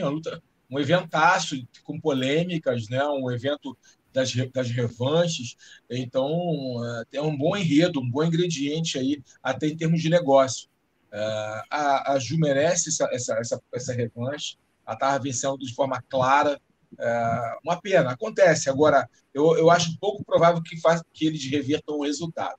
Speaker 3: um eventaço com polêmicas, né? Um evento das, das revanches. Então, tem um bom enredo, um bom ingrediente aí, até em termos de negócio. Uh, a, a Ju merece essa, essa, essa, essa revanche. Ela estava vencendo de forma clara. Uh, uma pena, acontece. Agora, eu, eu acho pouco provável que, faz, que eles revertam o resultado.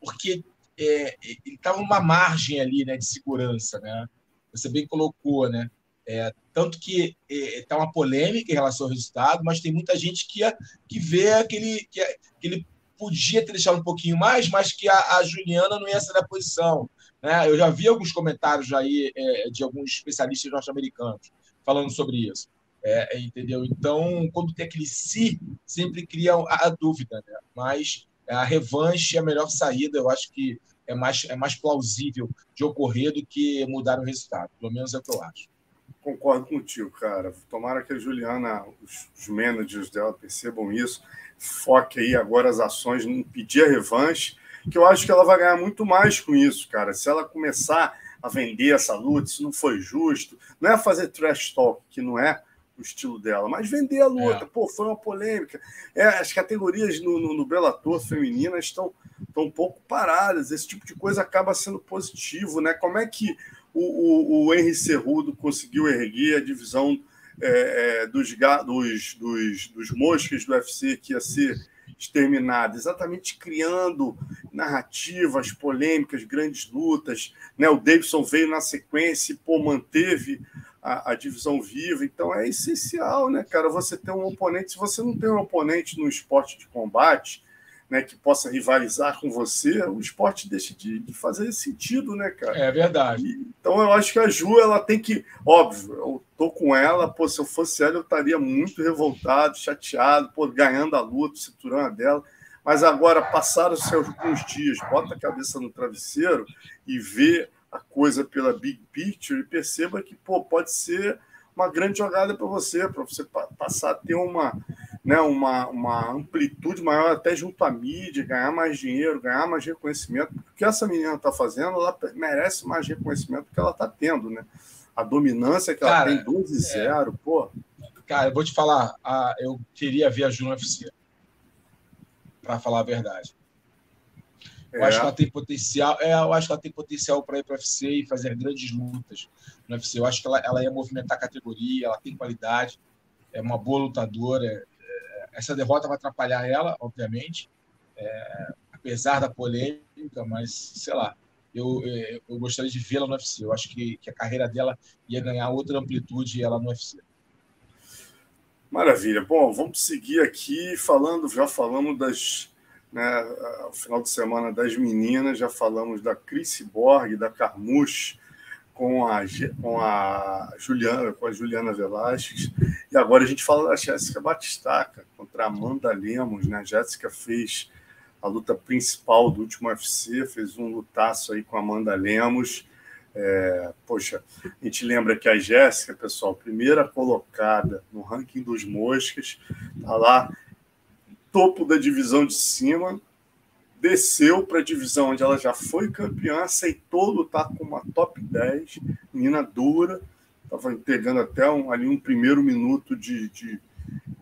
Speaker 3: Porque é, estava uma margem ali né, de segurança, né? Você bem colocou, né? É, tanto que está é, uma polêmica em relação ao resultado, mas tem muita gente que, que vê aquele, que, que ele podia ter deixado um pouquinho mais, mas que a, a Juliana não ia ser na posição. Né? Eu já vi alguns comentários aí é, de alguns especialistas norte-americanos falando sobre isso. É, entendeu? Então, quando tem aquele si, sempre cria a, a dúvida, né? Mas a revanche é a melhor saída, eu acho que é mais, é mais plausível de ocorrer do que mudar o resultado. Pelo menos é o que eu acho.
Speaker 2: Concordo contigo, cara. Tomara que a Juliana, os, os managers dela percebam isso, foque aí agora as ações, não pedir a revanche, que eu acho que ela vai ganhar muito mais com isso, cara. Se ela começar a vender essa luta, isso não foi justo. Não é fazer trash talk, que não é o estilo dela, mas vender a luta. É. Pô, foi uma polêmica. É, as categorias no, no, no Bellator feminina estão, estão um pouco paradas. Esse tipo de coisa acaba sendo positivo, né? Como é que o, o, o Henry Cerrudo conseguiu erguer a divisão é, é dos, dos, dos, dos moscas do UFC que ia ser exterminada? Exatamente criando narrativas, polêmicas, grandes lutas. Né? O Davidson veio na sequência e pô, manteve a, a, divisão viva. Então é essencial, né, cara? Você ter um oponente. Se você não tem um oponente no esporte de combate, né, que possa rivalizar com você, o esporte deixa de, de fazer sentido, né, cara?
Speaker 3: É verdade.
Speaker 2: E, então eu acho que a Ju ela tem que, óbvio, eu tô com ela, pô, se eu fosse ela eu estaria muito revoltado, chateado, pô, ganhando a luta, cinturão dela. Mas agora, passaram-se alguns dias, bota a cabeça no travesseiro e vê a coisa pela big picture e perceba que pô, pode ser uma grande jogada para você, para você passar a ter uma, né, uma, uma amplitude maior até junto à mídia, ganhar mais dinheiro, ganhar mais reconhecimento. O que essa menina está fazendo, ela merece mais reconhecimento que ela está tendo, né? A dominância que Cara, ela tem 12-0, é... pô.
Speaker 3: Cara, eu vou te falar, a, eu queria ver a Juno UFC, para falar a verdade. Eu é. acho que ela tem potencial. É, eu acho que ela tem potencial para ir para o UFC e fazer grandes lutas no UFC. Eu acho que ela, ela ia movimentar a categoria, ela tem qualidade, é uma boa lutadora. É, essa derrota vai atrapalhar ela, obviamente, é, apesar da polêmica, mas sei lá. Eu, eu, eu gostaria de vê-la no UFC. Eu acho que, que a carreira dela ia ganhar outra amplitude ela no UFC.
Speaker 2: Maravilha. Bom, vamos seguir aqui falando, já falamos das né, o final de semana das meninas, já falamos da Cris Borg, da Carmush, com a, com a Juliana, com a Juliana Velasquez, e agora a gente fala da Jéssica Batistaca contra a Amanda Lemos, né? A Jéssica fez a luta principal do último UFC, fez um lutaço aí com a Amanda Lemos. É, poxa, a gente lembra que a Jéssica, pessoal, primeira colocada no ranking dos moscas, tá lá topo da divisão de cima, desceu para a divisão onde ela já foi campeã, aceitou lutar com uma top 10, menina dura, estava entregando até um, ali um primeiro minuto de, de,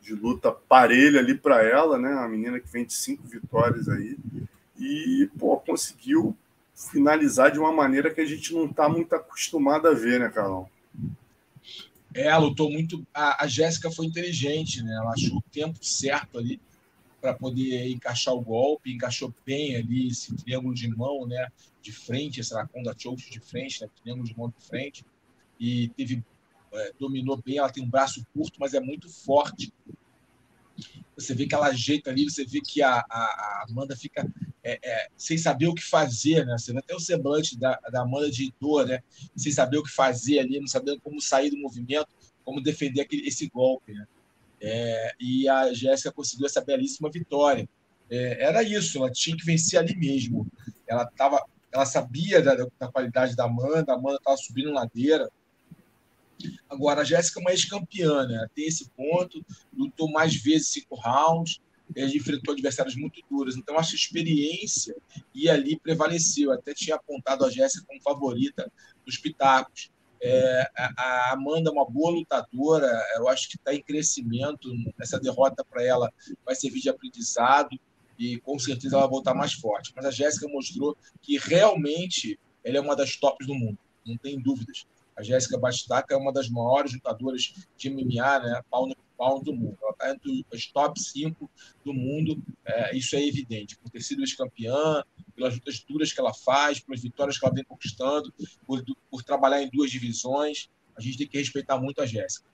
Speaker 2: de luta parelha ali para ela, né? A menina que vem de cinco vitórias aí, e pô, conseguiu finalizar de uma maneira que a gente não está muito acostumado a ver, né, Carlão?
Speaker 3: É, lutou muito. A, a Jéssica foi inteligente, né? Ela achou o tempo certo ali para poder encaixar o golpe, encaixou bem ali esse triângulo de mão, né, de frente, essa Anaconda Choke de frente, né, triângulo de mão de frente, e teve é, dominou bem, ela tem um braço curto, mas é muito forte. Você vê que ela ajeita ali, você vê que a, a, a Amanda fica é, é, sem saber o que fazer, né? Você vê até o semblante da, da Amanda de dor, né? Sem saber o que fazer ali, não sabendo como sair do movimento, como defender aquele, esse golpe, né? É, e a Jéssica conseguiu essa belíssima vitória. É, era isso, ela tinha que vencer ali mesmo. Ela tava, ela sabia da, da qualidade da Amanda, a Amanda estava subindo ladeira. Agora, a Jéssica é uma ex-campeã, né? tem esse ponto, lutou mais vezes cinco rounds, enfrentou adversários muito duros. Então, acho que a experiência e ali prevaleceu. Até tinha apontado a Jéssica como favorita dos pitacos. É, a Amanda é uma boa lutadora, eu acho que está em crescimento. Essa derrota para ela vai servir de aprendizado e com certeza ela vai voltar mais forte. Mas a Jéssica mostrou que realmente ela é uma das tops do mundo, não tem dúvidas. A Jéssica Bastaca é uma das maiores lutadoras de MMA, né? Pau no pau do mundo. Ela está entre os top 5 do mundo, é, isso é evidente, por ter sido ex-campeã, pelas lutas duras que ela faz, pelas vitórias que ela vem conquistando, por, por trabalhar em duas divisões. A gente tem que respeitar muito a Jéssica.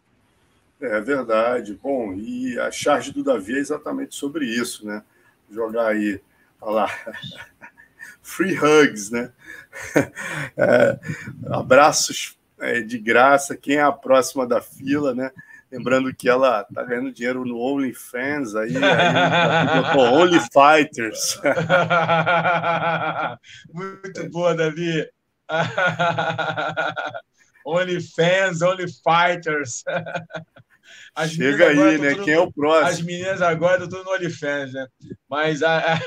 Speaker 2: É verdade. Bom, e a charge do Davi é exatamente sobre isso, né? Jogar aí, olha lá, free hugs, né? É, abraços é, de graça. Quem é a próxima da fila, né? Lembrando que ela tá ganhando dinheiro no OnlyFans, aí, aí botou Only Fighters.
Speaker 3: Muito boa, Davi. OnlyFans, Only Fighters.
Speaker 2: As Chega aí, né? Quem é o próximo?
Speaker 3: As meninas agora estão no OnlyFans, né? Mas a,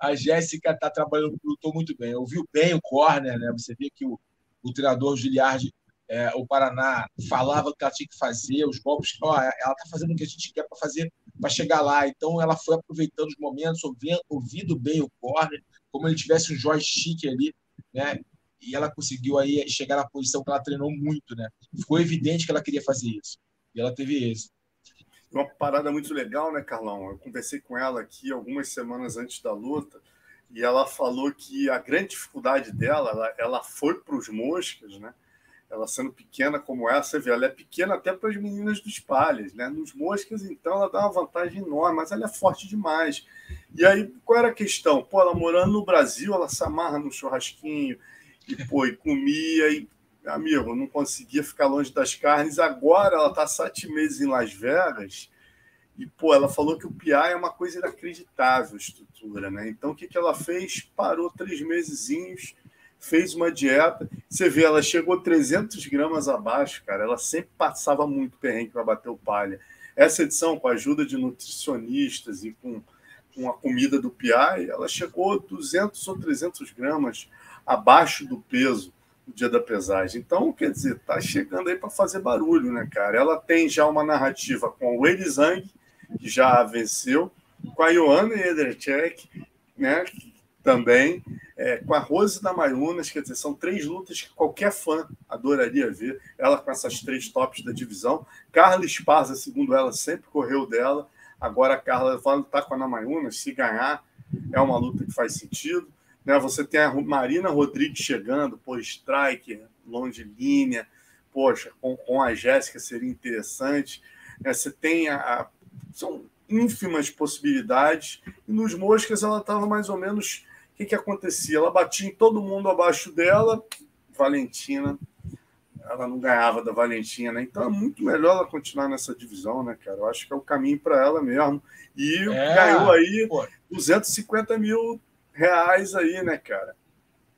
Speaker 3: a Jéssica está trabalhando, lutou muito bem. Ouviu bem o corner, né? Você vê que o, o treinador Giliardi, é, o Paraná, falava o que ela tinha que fazer, os golpes. Ó, ela está fazendo o que a gente quer para fazer para chegar lá. Então ela foi aproveitando os momentos, ouvindo, ouvindo bem o corner, como ele tivesse um joystick ali, né? E ela conseguiu aí chegar na posição que ela treinou muito, né? Ficou evidente que ela queria fazer isso. E ela teve êxito.
Speaker 2: Uma parada muito legal, né, Carlão? Eu conversei com ela aqui algumas semanas antes da luta e ela falou que a grande dificuldade dela, ela, ela foi para os moscas, né? Ela sendo pequena como essa, você vê, ela é pequena até para as meninas dos palhas, né? Nos moscas, então, ela dá uma vantagem enorme, mas ela é forte demais. E aí, qual era a questão? Pô, ela morando no Brasil, ela se amarra no churrasquinho e, pô, e comia e amigo, não conseguia ficar longe das carnes. Agora ela está sete meses em Las Vegas e, pô, ela falou que o PI é uma coisa inacreditável, estrutura, né? Então, o que, que ela fez? Parou três mesezinhos, fez uma dieta. Você vê, ela chegou 300 gramas abaixo, cara. Ela sempre passava muito perrengue para bater o palha. Essa edição, com a ajuda de nutricionistas e com, com a comida do PI, ela chegou 200 ou 300 gramas abaixo do peso no dia da pesagem. Então, quer dizer, tá chegando aí para fazer barulho, né, cara? Ela tem já uma narrativa com o Elisang, que já venceu, com a Ioana Ederchek, né, também, é, com a Rose da Mayunas, quer dizer, são três lutas que qualquer fã adoraria ver, ela com essas três tops da divisão. Carla Esparza, segundo ela, sempre correu dela, agora a Carla vai lutar com a Ana Mayunas, se ganhar, é uma luta que faz sentido. Né? Você tem a Marina Rodrigues chegando, por strike, longe linha, poxa, com, com a Jéssica seria interessante. Né? Você tem a, a, São ínfimas possibilidades. E nos moscas ela estava mais ou menos. O que, que acontecia? Ela batia em todo mundo abaixo dela, Valentina. Ela não ganhava da Valentina, né? Então é muito melhor ela continuar nessa divisão, né, cara? Eu acho que é o caminho para ela mesmo. E é, ganhou aí pô. 250 mil reais aí, né, cara?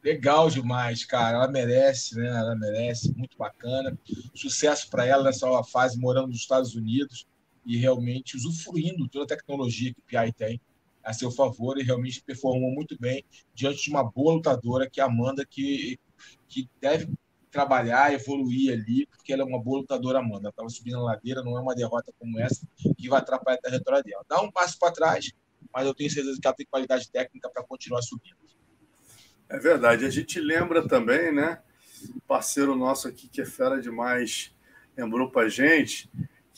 Speaker 3: Legal demais, cara. Ela merece, né? Ela merece, muito bacana. Sucesso para ela nessa fase morando nos Estados Unidos e realmente usufruindo toda a tecnologia que o PI tem a seu favor e realmente performou muito bem diante de uma boa lutadora que é a Amanda, que, que deve trabalhar, evoluir ali, porque ela é uma boa lutadora, Amanda. Estava subindo a ladeira, não é uma derrota como essa que vai atrapalhar a trajetória dela. Dá um passo para trás, mas eu tenho certeza que ela tem qualidade técnica para continuar subindo.
Speaker 2: É verdade. A gente lembra também, né? Parceiro nosso aqui que é fera demais lembrou para gente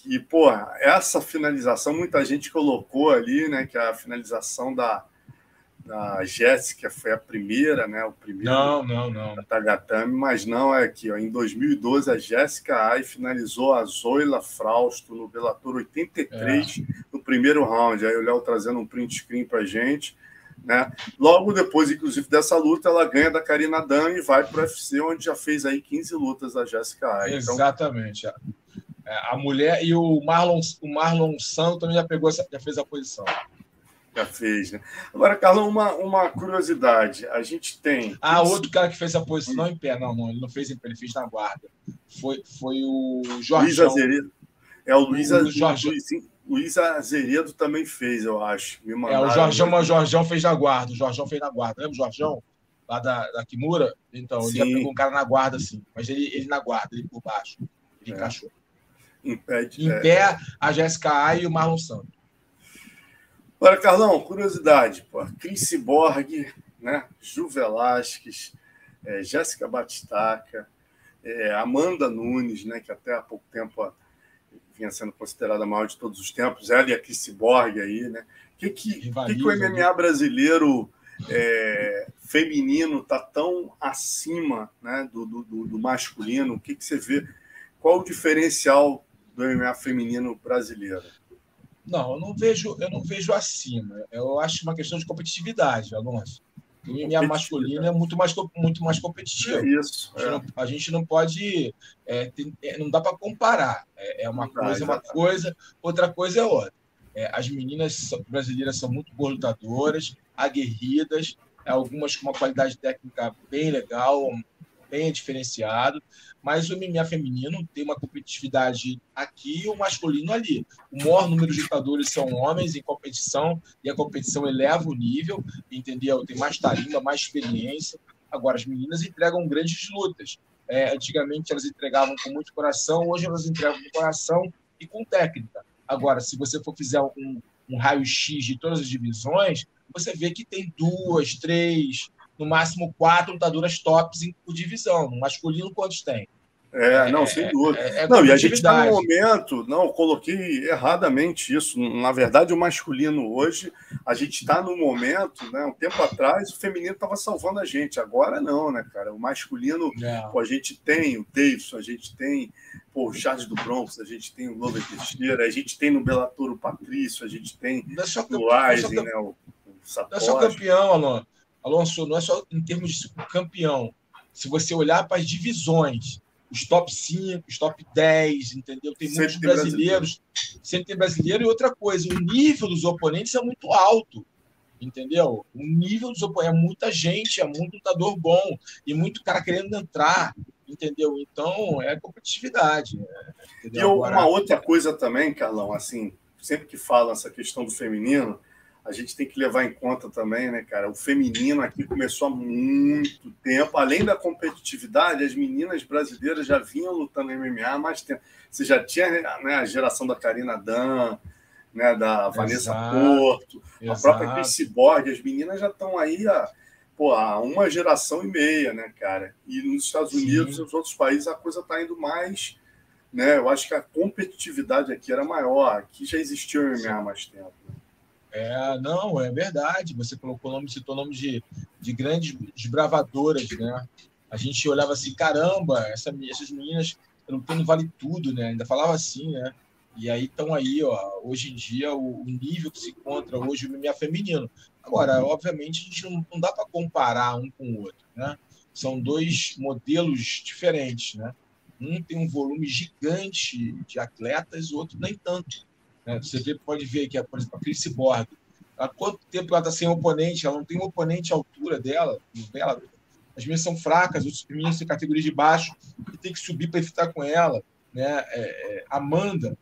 Speaker 2: que, pô, essa finalização muita gente colocou ali, né? Que a finalização da, da Jéssica foi a primeira, né? O primeiro
Speaker 3: não, não, não.
Speaker 2: da Tagatame, mas não é aqui, ó. Em 2012 a Jéssica Ai finalizou a Zoila Frausto no Bellator 83 é. no primeiro round. Aí o Léo trazendo um print screen para gente. Né? Logo depois, inclusive, dessa luta, ela ganha da Karina Dan e vai para o UFC, onde já fez aí 15 lutas a Jéssica Ai.
Speaker 3: Então, Exatamente. Então... A mulher e o Marlon, o Marlon Santos também já pegou essa, já fez a posição.
Speaker 2: Já fez, né? Agora, Carlão, uma, uma curiosidade. A gente tem.
Speaker 3: Ah, outro cara que fez a posição, não em pé, não, não. Ele não fez em pé, ele fez na guarda. Foi, foi o Jorge.
Speaker 2: Luiz Azeredo. É o Luiz, o Jorge... Luiz, Luiz Azeredo também fez, eu acho.
Speaker 3: Me é, o Jorgão, mas o Jorgão fez na guarda. O Jorgão fez na guarda. Lembra o Jorgão? Lá da, da Kimura? Então, ele já pegou um cara na guarda, assim. Mas ele, ele na guarda, ele por baixo. Ele é. encaixou. Em pé, em é... pé a Jéssica A e o Marlon Santos.
Speaker 2: Agora, Carlão, curiosidade. Pô, Cris Borg, né? Ju Velasquez, é, Jéssica Batistaca, é, Amanda Nunes, né? Que até há pouco tempo vinha sendo considerada a maior de todos os tempos, ela e a Cris Borg aí, né? O que, que, que, que o MMA né? brasileiro é, feminino está tão acima né, do, do, do masculino? O que, que você vê? Qual o diferencial do MMA feminino brasileiro?
Speaker 3: Não, eu não vejo, eu não vejo acima. Eu acho uma questão de competitividade, Alonso. O MMA masculino é muito mais, muito mais competitivo. É
Speaker 2: isso.
Speaker 3: A, gente, é. Não, a gente não pode. É, tem, é, não dá para comparar. É, é uma não coisa, é uma coisa, outra coisa é outra. É, as meninas brasileiras são muito boas lutadoras, aguerridas, algumas com uma qualidade técnica bem legal, bem é diferenciado, mas o MMA feminino tem uma competitividade aqui e o masculino ali. O maior número de lutadores são homens em competição e a competição eleva o nível, entendeu? Tem mais tarimba, mais experiência. Agora, as meninas entregam grandes lutas. É, antigamente elas entregavam com muito coração, hoje elas entregam com coração e com técnica. Agora, se você for fizer um, um raio-x de todas as divisões, você vê que tem duas, três, no máximo quatro lutadoras tops por divisão. No masculino, quantos tem?
Speaker 2: É, não, sem dúvida. É, é não, e a gente está no momento, não, eu coloquei erradamente isso. Na verdade, o masculino hoje, a gente está no momento, né? Um tempo atrás, o feminino estava salvando a gente. Agora não, né, cara? O masculino, pô, a gente tem o Davidson, a gente tem pô, o Charles do Bronx, a gente tem o Glover Teixeira, a gente tem no Bellator o Patrício, a gente tem
Speaker 3: é Rising, é né? O, o não é só campeão, Alonso. Alonso, não é só em termos de campeão. Se você olhar para as divisões, os top 5, os top 10, entendeu? Tem muitos brasileiros, brasileiro. sempre tem brasileiro. E outra coisa, o nível dos oponentes é muito alto, entendeu? O nível dos oponentes é muita gente, é muito lutador bom e muito cara querendo entrar, entendeu? Então, é competitividade.
Speaker 2: Entendeu? E Agora... uma outra coisa também, Carlão, assim, sempre que fala essa questão do feminino, a gente tem que levar em conta também, né, cara? O feminino aqui começou há muito tempo. Além da competitividade, as meninas brasileiras já vinham lutando MMA há mais tempo. Você já tinha né, a geração da Karina Dan, né, da Vanessa exato, Porto, exato. a própria Chris Borg. As meninas já estão aí há, pô, há uma geração e meia, né, cara? E nos Estados Unidos e nos outros países a coisa está indo mais. Né? Eu acho que a competitividade aqui era maior. Aqui já existia o MMA há mais tempo. Né?
Speaker 3: É, não, é verdade. Você colocou nome, citou nome de, de grandes desbravadoras, né? A gente olhava assim, caramba, essa, essas meninas tem vale tudo, né? Ainda falava assim, né? E aí estão aí, ó, hoje em dia, o, o, nível que se encontra hoje o MMA feminino. Agora, obviamente, a gente não, não dá para comparar um com o outro, né? São dois modelos diferentes, né? Um tem um volume gigante de atletas, o outro nem tanto. Né? Você vê, pode ver que, por exemplo, a Chris Borg, há quanto tempo ela está sem oponente? Ela não tem um oponente à altura dela. dela. As meninas são fracas, os meninos têm categoria de baixo, e tem que subir para evitar com ela. Né? É, é, Amanda,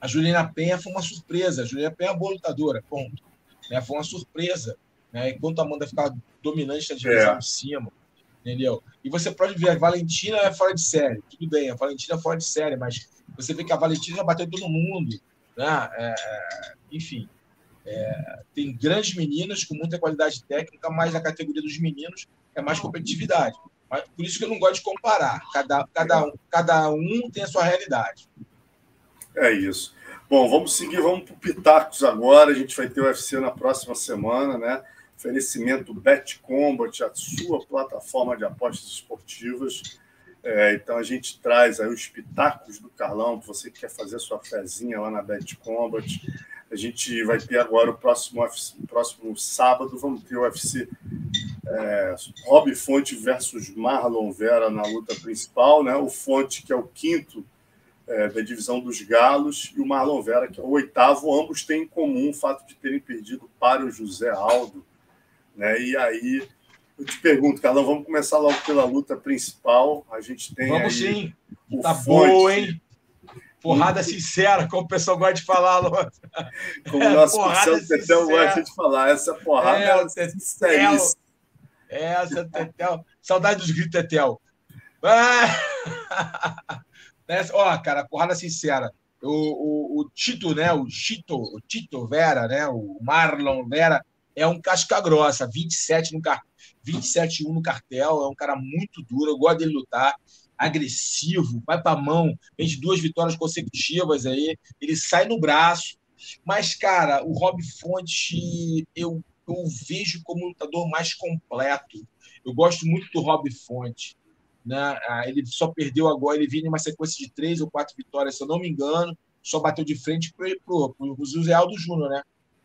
Speaker 3: a Juliana Penha foi uma surpresa. A Juliana Penha é uma boa lutadora, ponto. Né? Foi uma surpresa. Né? Enquanto a Amanda ficava dominante na direção é. de cima, entendeu? E você pode ver, a Valentina é fora de série, tudo bem, a Valentina é fora de série, mas você vê que a Valentina bateu todo mundo. Né? É, é, enfim, é, tem grandes meninas com muita qualidade técnica, mas a categoria dos meninos é mais competitividade. Mas, por isso que eu não gosto de comparar. Cada, cada, um, cada um tem a sua realidade.
Speaker 2: É isso. Bom, vamos seguir, vamos para o Pitacos agora. A gente vai ter o UFC na próxima semana, né? Oferecimento Bet Combat, a sua plataforma de apostas esportivas. É, então a gente traz aí os pitacos do Carlão, para você que quer fazer sua fezinha lá na Bet Combat. A gente vai ter agora o próximo, UFC, próximo sábado, vamos ter o UFC é, Rob Fonte versus Marlon Vera na luta principal, né? O Fonte, que é o quinto é, da divisão dos Galos, e o Marlon Vera, que é o oitavo, ambos têm em comum o fato de terem perdido para o José Aldo. Né? E aí eu te pergunto, Carlão, vamos começar logo pela luta principal. A gente tem.
Speaker 3: Vamos sim. Tá bom, hein? Porrada sincera, como o pessoal gosta de falar, Lô.
Speaker 2: Como o nosso parceiro Tetel gosta de falar. Essa porrada é, é
Speaker 3: Tetel. Essa, Tetel. Saudade dos gritos, Tetel. Ah! Ó, cara, porrada sincera. O, o, o, Tito, né? O Tito, o Tito Vera, né? O Marlon Vera é um casca grossa, 27 no cartão 27-1 no cartel, é um cara muito duro, eu gosto dele lutar, agressivo, vai para mão, vem de duas vitórias consecutivas aí, ele sai no braço. Mas, cara, o Rob Fonte eu, eu vejo como lutador mais completo. Eu gosto muito do Rob Fonte. Né? Ah, ele só perdeu agora, ele vinha em uma sequência de três ou quatro vitórias, se eu não me engano, só bateu de frente para o José Aldo Júnior, né?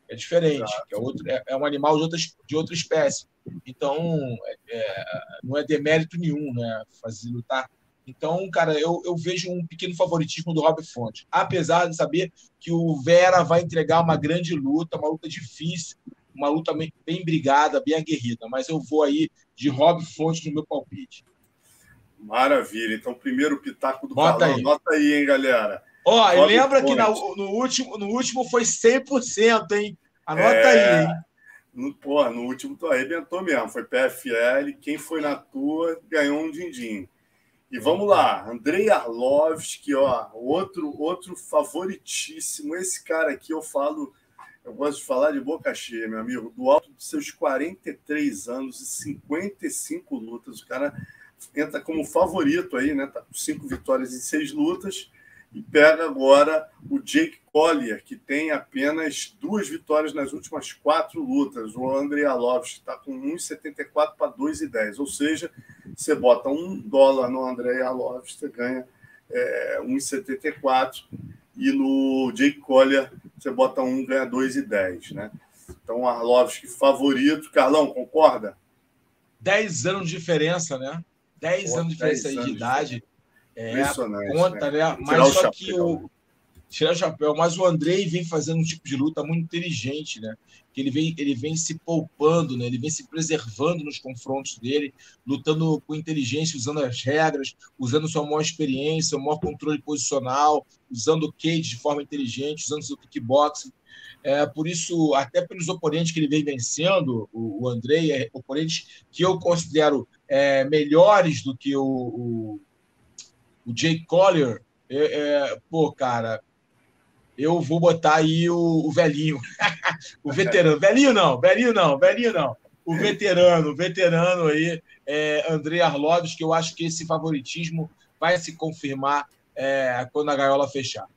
Speaker 3: É diferente, é, outro, é, é, um animal de outra, de outra espécie. Então, é, é, não é demérito nenhum, né? Fazer lutar. Então, cara, eu, eu vejo um pequeno favoritismo do Rob Fonte. Apesar de saber que o Vera vai entregar uma grande luta, uma luta difícil, uma luta bem, bem brigada, bem aguerrida. Mas eu vou aí de Rob Fonte no meu palpite.
Speaker 2: Maravilha. Então, primeiro pitaco do
Speaker 3: Bota
Speaker 2: Carlão.
Speaker 3: Aí.
Speaker 2: Nota aí, hein, galera.
Speaker 3: Ó, e lembra que na, no, último, no último foi 100%, hein? Anota é... aí, hein?
Speaker 2: No, pô, no último tu arrebentou mesmo. Foi PFL. Quem foi na tua ganhou um din-din. E vamos lá, Andrei Arlovski, ó, outro, outro favoritíssimo. Esse cara aqui eu falo, eu gosto de falar de boca cheia, meu amigo, do alto dos seus 43 anos e 55 lutas. O cara entra como favorito aí, né? Tá com cinco vitórias em seis lutas e pega agora o Jake Collier, que tem apenas duas vitórias nas últimas quatro lutas. O Andrei Arlovski está com 1,74 para 2,10. Ou seja, você bota um dólar no Andrei Arlovski, você ganha é, 1,74. E no Jake Collier, você bota um, ganha 2,10. Né? Então, Arlovski favorito. Carlão, concorda?
Speaker 3: 10 anos de diferença, né? 10 anos de diferença de idade. É, conta, né? né? Mas só que o. Tirar o chapéu, mas o Andrei vem fazendo um tipo de luta muito inteligente, né? Que ele vem, ele vem se poupando, né? Ele vem se preservando nos confrontos dele, lutando com inteligência, usando as regras, usando sua maior experiência, o maior controle posicional, usando o cage de forma inteligente, usando seu kickboxing. É, por isso, até pelos oponentes que ele vem vencendo, o, o Andrei, é, oponentes que eu considero é, melhores do que o, o o Jay Collier, é, é, pô, cara, eu vou botar aí o, o velhinho, o veterano. Velhinho não, velhinho não, velhinho não. O veterano, o veterano aí, é, André Arlovski, que eu acho que esse favoritismo vai se confirmar é, quando a gaiola fechar.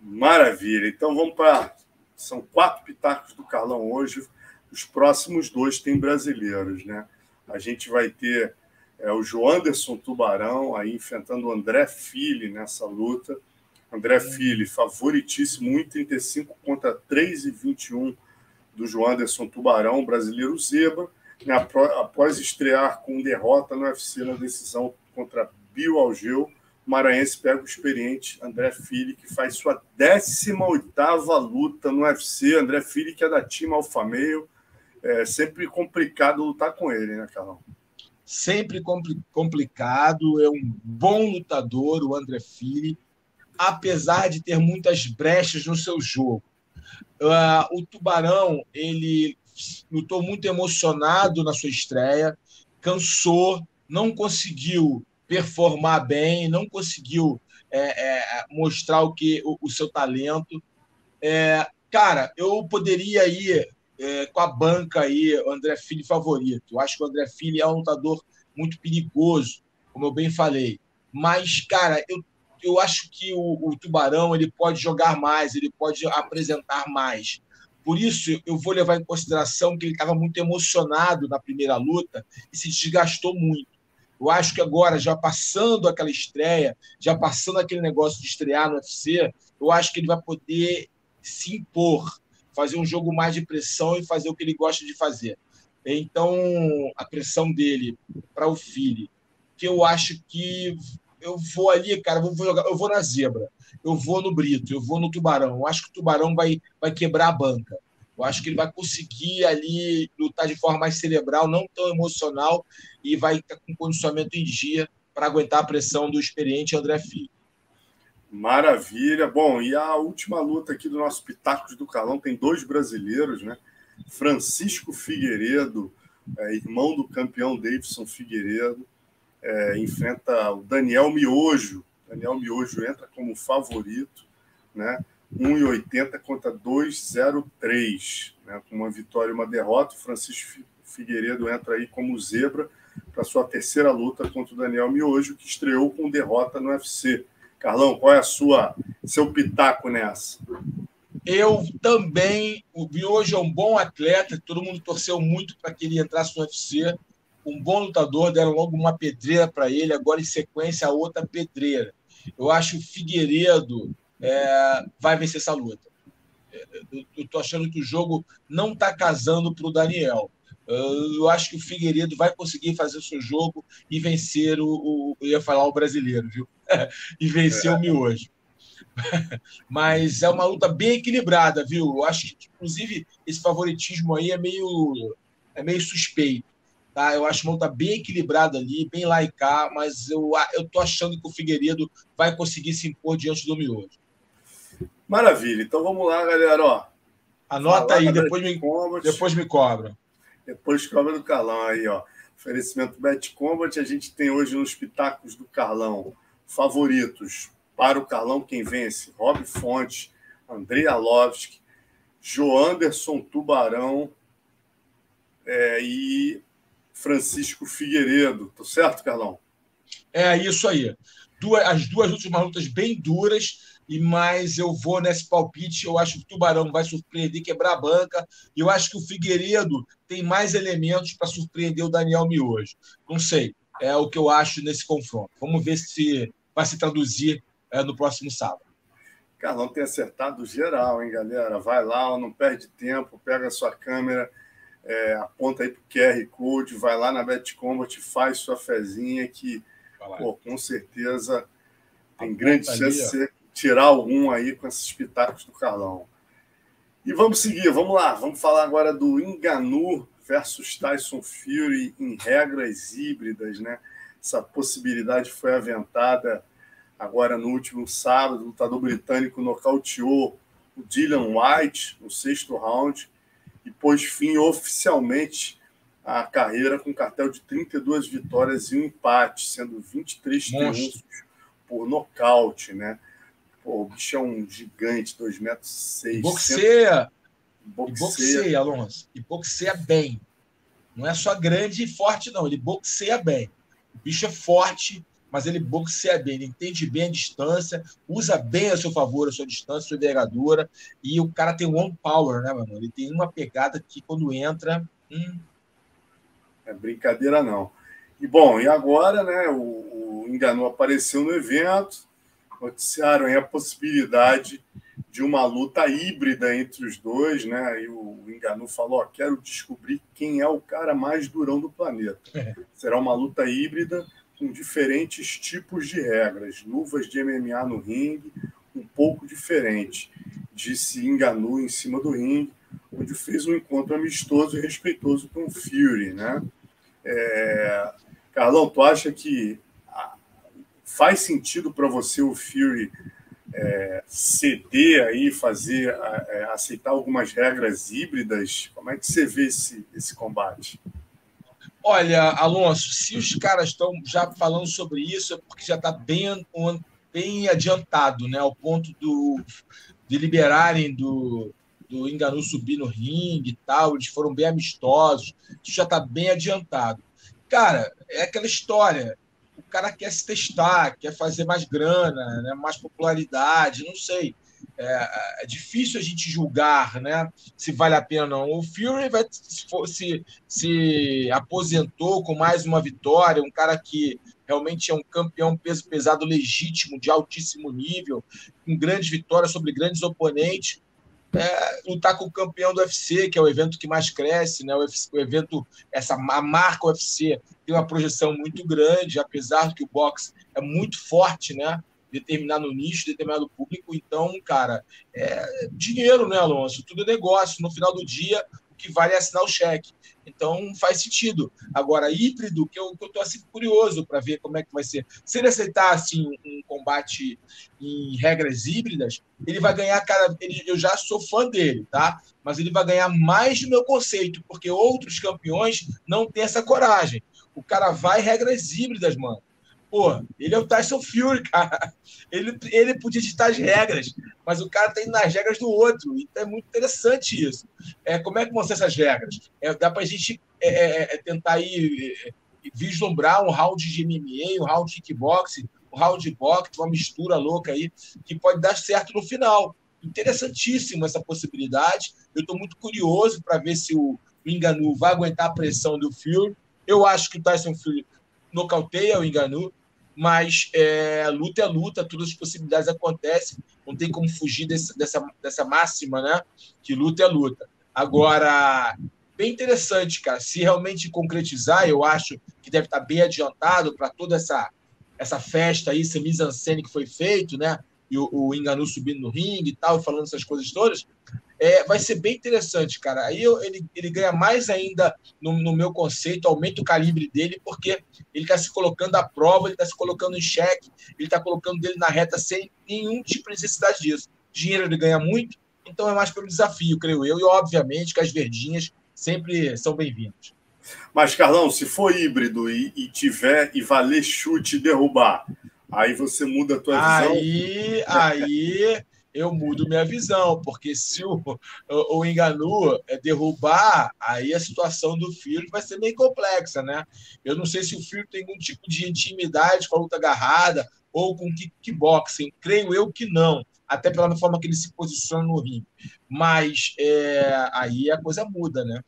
Speaker 2: Maravilha. Então vamos para. São quatro pitacos do Carlão hoje. Os próximos dois têm brasileiros, né? A gente vai ter é, o Joanderson Tubarão aí enfrentando o André Fili nessa luta. André Fili, favoritíssimo, 1,35 contra 3,21 do Joanderson Tubarão, brasileiro zebra, né, após estrear com derrota no UFC na decisão contra Bio Algeu, o Maranhense pega o experiente André Fili, que faz sua 18ª luta no UFC. André Fili, que é da time Alfa Meio, é sempre complicado lutar com ele, né, Carlão?
Speaker 3: Sempre complicado, é um bom lutador, o André Fili, apesar de ter muitas brechas no seu jogo. Uh, o Tubarão, ele lutou muito emocionado na sua estreia, cansou, não conseguiu performar bem, não conseguiu é, é, mostrar o que o, o seu talento. É, cara, eu poderia ir é, com a banca aí, o André Filho favorito. Eu acho que o André Filho é um lutador muito perigoso, como eu bem falei. Mas, cara, eu, eu acho que o, o Tubarão ele pode jogar mais, ele pode apresentar mais. Por isso, eu vou levar em consideração que ele estava muito emocionado na primeira luta e se desgastou muito. Eu acho que agora, já passando aquela estreia, já passando aquele negócio de estrear no UFC, eu acho que ele vai poder se impor, fazer um jogo mais de pressão e fazer o que ele gosta de fazer. Então, a pressão dele para o Philly, que eu acho que eu vou ali, cara, vou, jogar, eu vou na zebra, eu vou no Brito, eu vou no Tubarão. Eu acho que o Tubarão vai, vai quebrar a banca. Eu acho que ele vai conseguir ali lutar de forma mais cerebral, não tão emocional, e vai estar com condicionamento em dia para aguentar a pressão do experiente André Filho.
Speaker 2: Maravilha. Bom, e a última luta aqui do nosso Pitacos do Calão tem dois brasileiros, né? Francisco Figueiredo, é, irmão do campeão Davidson Figueiredo, é, enfrenta o Daniel Miojo. Daniel Miojo entra como favorito, né? 1,80 contra 2,03, né? com uma vitória e uma derrota. Francisco Figueiredo entra aí como zebra para sua terceira luta contra o Daniel Miojo, que estreou com derrota no UFC. Carlão, qual é a sua seu pitaco nessa?
Speaker 3: Eu também, o Miojo é um bom atleta, todo mundo torceu muito para que ele entrasse no UFC. Um bom lutador, deram logo uma pedreira para ele, agora em sequência a outra pedreira. Eu acho que o Figueiredo é, vai vencer essa luta. Eu estou achando que o jogo não está casando para o Daniel. Eu acho que o Figueiredo vai conseguir fazer o seu jogo e vencer o, o eu ia falar o brasileiro, viu? e vencer é. o Miojo. Mas é uma luta bem equilibrada, viu? Eu acho que, inclusive, esse favoritismo aí é meio, é meio suspeito. Tá? Eu acho uma luta bem equilibrada ali, bem cá, mas eu, eu tô achando que o Figueiredo vai conseguir se impor diante do Miojo.
Speaker 2: Maravilha. Então vamos lá, galera. Ó,
Speaker 3: Anota aí, depois me, depois me cobra.
Speaker 2: Depois cobra do Carlão aí, ó. Oferecimento Bet Combat. A gente tem hoje nos pitacos do Carlão favoritos para o Carlão quem vence: Rob Fonte, Andrei Alovski, Joanderson Tubarão é, e Francisco Figueiredo. Tá certo, Carlão?
Speaker 3: É isso aí. Duas, as duas últimas lutas bem duras e mais eu vou nesse palpite. Eu acho que o Tubarão vai surpreender, quebrar a banca. E eu acho que o Figueiredo tem mais elementos para surpreender o Daniel Miojo. Não sei, é o que eu acho nesse confronto. Vamos ver se vai se traduzir é, no próximo sábado.
Speaker 2: Carlão tem acertado geral, hein, galera? Vai lá, não perde tempo, pega a sua câmera, é, aponta aí para o QR Code, vai lá na BetCombat, faz sua fezinha que, pô, com certeza tem aponta grande chance de você tirar algum aí com esses pitacos do Carlão. E vamos seguir, vamos lá, vamos falar agora do Enganu versus Tyson Fury em regras híbridas, né? Essa possibilidade foi aventada agora no último sábado. O lutador britânico nocauteou o Dylan White no sexto round e pôs fim oficialmente à carreira com um cartel de 32 vitórias e um empate, sendo 23 triunfos por nocaute, né? Pô, o bicho é um gigante, 2,6 metros. 6,
Speaker 3: boxeia. Boxeia. boxeia, Alonso. E boxeia bem. Não é só grande e forte, não. Ele boxeia bem. O bicho é forte, mas ele boxeia bem. Ele entende bem a distância, usa bem a seu favor a sua distância, a sua envergadura. E o cara tem one power, né, mano? Ele tem uma pegada que quando entra. Hum...
Speaker 2: É brincadeira, não. E bom, e agora, né? O, o Engano apareceu no evento noticiaram a possibilidade de uma luta híbrida entre os dois, né? E o Enganu falou: quero descobrir quem é o cara mais durão do planeta. É. Será uma luta híbrida com diferentes tipos de regras, luvas de MMA no ringue, um pouco diferente. Disse Enganu em cima do ringue, onde fez um encontro amistoso e respeitoso com o Fury, né? É... Carlão, tu acha que Faz sentido para você o Fury é, ceder aí, fazer, é, aceitar algumas regras híbridas? Como é que você vê esse, esse combate?
Speaker 3: Olha, Alonso, se os caras estão já falando sobre isso, é porque já está bem, bem adiantado, né? Ao ponto do, de liberarem do, do Enganu subir no ringue e tal, eles foram bem amistosos, isso já está bem adiantado. Cara, é aquela história o cara quer se testar, quer fazer mais grana, né, mais popularidade, não sei. É, é, difícil a gente julgar né, se vale a pena ou não. O Fury vai, se, se aposentou com mais uma vitória, um cara que realmente é um campeão peso pesado legítimo, de altíssimo nível, com grandes vitórias sobre grandes oponentes é, lutar com o campeão do UFC, que é o evento que mais cresce, né? O, UFC, o evento, essa a marca UFC tem uma projeção muito grande, apesar que o boxe é muito forte, né? Determinado nicho, determinado público. Então, cara, é dinheiro, né, Alonso? Tudo é negócio. No final do dia, o que vale é assinar o cheque. Então faz sentido. Agora, híbrido, que eu estou assim, curioso para ver como é que vai ser. Se ele aceitar assim, um combate em regras híbridas, ele vai ganhar cada. Ele, eu já sou fã dele, tá? Mas ele vai ganhar mais do meu conceito, porque outros campeões não têm essa coragem. O cara vai regras híbridas, mano. Pô, ele é o Tyson Fury, cara. Ele, ele podia ditar as regras, mas o cara tá nas regras do outro. Então é muito interessante isso. É, como é que vão ser essas regras? É, dá para a gente é, é, é, tentar aí é, vislumbrar um round de MMA, um round de kickboxing, um round de boxe, uma mistura louca aí, que pode dar certo no final. Interessantíssimo essa possibilidade. Eu estou muito curioso para ver se o Enganu vai aguentar a pressão do Fury. Eu acho que o Tyson Fury nocauteia o Enganu mas é, luta é luta, todas as possibilidades acontecem, não tem como fugir desse, dessa, dessa máxima, né? Que luta é luta. Agora, bem interessante, cara. Se realmente concretizar, eu acho que deve estar bem adiantado para toda essa, essa festa aí, essa mise-en-scène que foi feito, né? e o, o Enganu subindo no ringue e tal, falando essas coisas todas, é, vai ser bem interessante, cara. Aí eu, ele, ele ganha mais ainda no, no, meu conceito, aumenta o calibre dele, porque ele está se colocando à prova, ele está se colocando em xeque, ele está colocando dele na reta sem nenhum tipo de necessidade disso. Dinheiro ele ganha muito, então é mais pelo desafio, creio eu, e obviamente que as verdinhas sempre são bem-vindas.
Speaker 2: Mas, Carlão, se for híbrido e, e tiver e valer chute derrubar, aí você muda a tua
Speaker 3: visão. Aí, aí eu mudo minha visão, porque se o, o, o Enganu é derrubar, aí a situação do Filho vai ser meio complexa, né? Eu não sei se o Filho tem algum tipo de intimidade com a luta agarrada ou com kickboxing. Creio eu que não, até pela forma que ele se posiciona no ringue. Mas é, aí a coisa muda, né?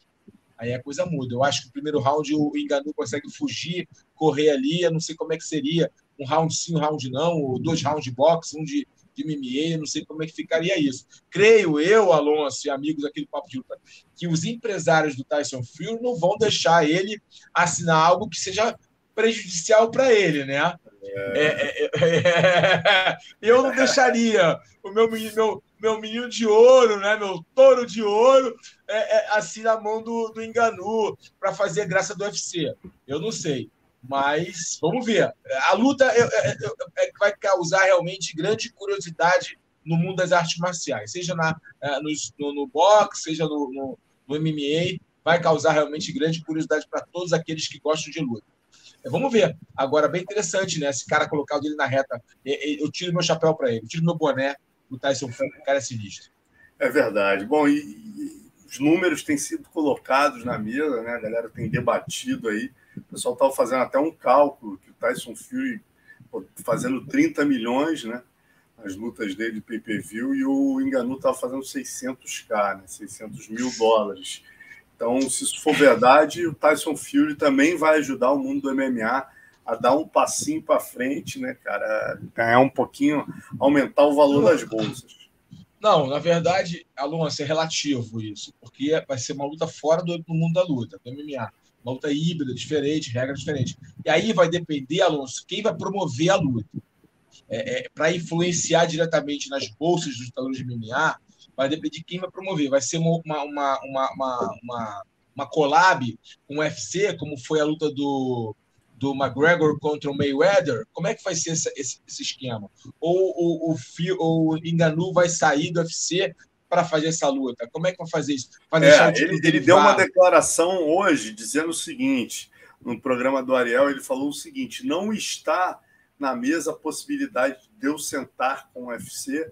Speaker 3: Aí a coisa muda. Eu acho que o primeiro round o Enganu consegue fugir, correr ali. Eu não sei como é que seria um round sim, um round não, ou dois rounds de boxe, um de de MMA, não sei como é que ficaria isso. Creio eu, Alonso e amigos do Papo de Luta, que os empresários do Tyson Fury não vão deixar ele assinar algo que seja prejudicial para ele, né? É. É, é, é eu não deixaria o meu menino, meu, meu menino de ouro, né? Meu touro de ouro, é, é assim na mão do, do Enganu para fazer graça do UFC. Eu não sei. Mas vamos ver. A luta é, é, é, vai causar realmente grande curiosidade no mundo das artes marciais, seja na, é, no, no, boxe, seja no, no, no, MMA, vai causar realmente grande curiosidade para todos aqueles que gostam de luta. É, vamos ver. Agora, bem interessante, né? Esse cara colocar o dele na reta. Eu tiro meu chapéu para ele, eu tiro meu boné. O Tyson Fury, o cara é sinistro.
Speaker 2: É verdade. Bom, e, e os números têm sido colocados na mesa, né? A galera tem debatido aí. O pessoal estava fazendo até um cálculo que o Tyson Fury fazendo 30 milhões, né? As lutas dele de pay-per-view e o Enganu estava fazendo 600k, né? 600 mil dólares. Então, se isso for verdade, o Tyson Fury também vai ajudar o mundo do MMA a dar um passinho para frente, né, cara? Ganhar um pouquinho, aumentar o valor das bolsas.
Speaker 3: Não, na verdade, Alonso, é relativo isso, porque vai ser uma luta fora do mundo da luta, do MMA uma luta híbrida, diferente, regra diferente. E aí vai depender, Alonso, quem vai promover a luta. É, é, Para influenciar diretamente nas bolsas dos lutadores de MMA, vai depender de quem vai promover. Vai ser uma, uma, uma, uma, uma, uma collab com o UFC, como foi a luta do, do McGregor contra o Mayweather, como é que vai ser esse, esse, esse esquema? Ou o, o, o Enganu vai sair do UFC para fazer essa luta? Como é que vai fazer isso? Vai
Speaker 2: é, ele, ele deu uma declaração hoje dizendo o seguinte: no programa do Ariel, ele falou o seguinte: não está na mesa a possibilidade de eu sentar com o UFC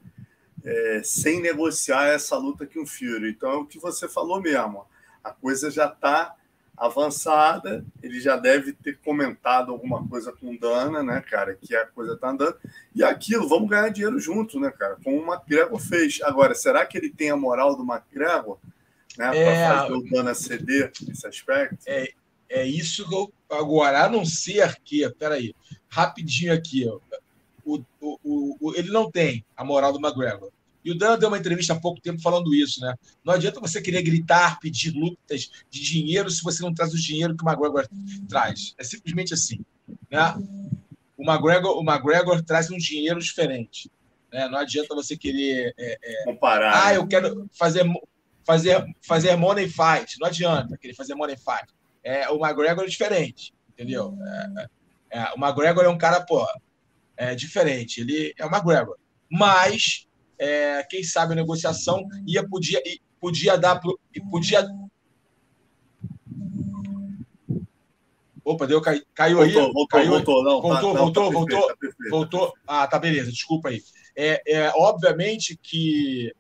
Speaker 2: é, sem negociar essa luta com o Fury. Então é o que você falou mesmo. A coisa já está avançada, ele já deve ter comentado alguma coisa com Dana, né, cara, que a coisa tá andando. E aquilo, vamos ganhar dinheiro junto, né, cara, como o McGregor fez. Agora, será que ele tem a moral do McGregor, né, é, para fazer o Dana ceder nesse aspecto?
Speaker 3: É, é isso que eu. Agora, a não ser que, peraí, rapidinho aqui, ó, o, o, o, ele não tem a moral do McGregor. E o Dan deu uma entrevista há pouco tempo falando isso, né? Não adianta você querer gritar, pedir lutas de dinheiro se você não traz o dinheiro que o McGregor traz. É simplesmente assim. Né? O, McGregor, o McGregor traz um dinheiro diferente. Né? Não adianta você querer. É, é,
Speaker 2: Comparar.
Speaker 3: Ah, eu quero fazer, fazer, fazer money fight. Não adianta querer fazer money fight. É, o McGregor é diferente, entendeu? É, é, o McGregor é um cara, pô, é diferente. Ele é o McGregor. Mas é, quem sabe a negociação ia podia podia dar podia Opa, deu cai, caiu
Speaker 2: voltou,
Speaker 3: aí,
Speaker 2: voltou,
Speaker 3: caiu,
Speaker 2: voltou, não,
Speaker 3: voltou, tá, voltou, não, tá voltou, perfeito, tá perfeito, voltou. Ah, tá beleza, desculpa aí. É, é obviamente que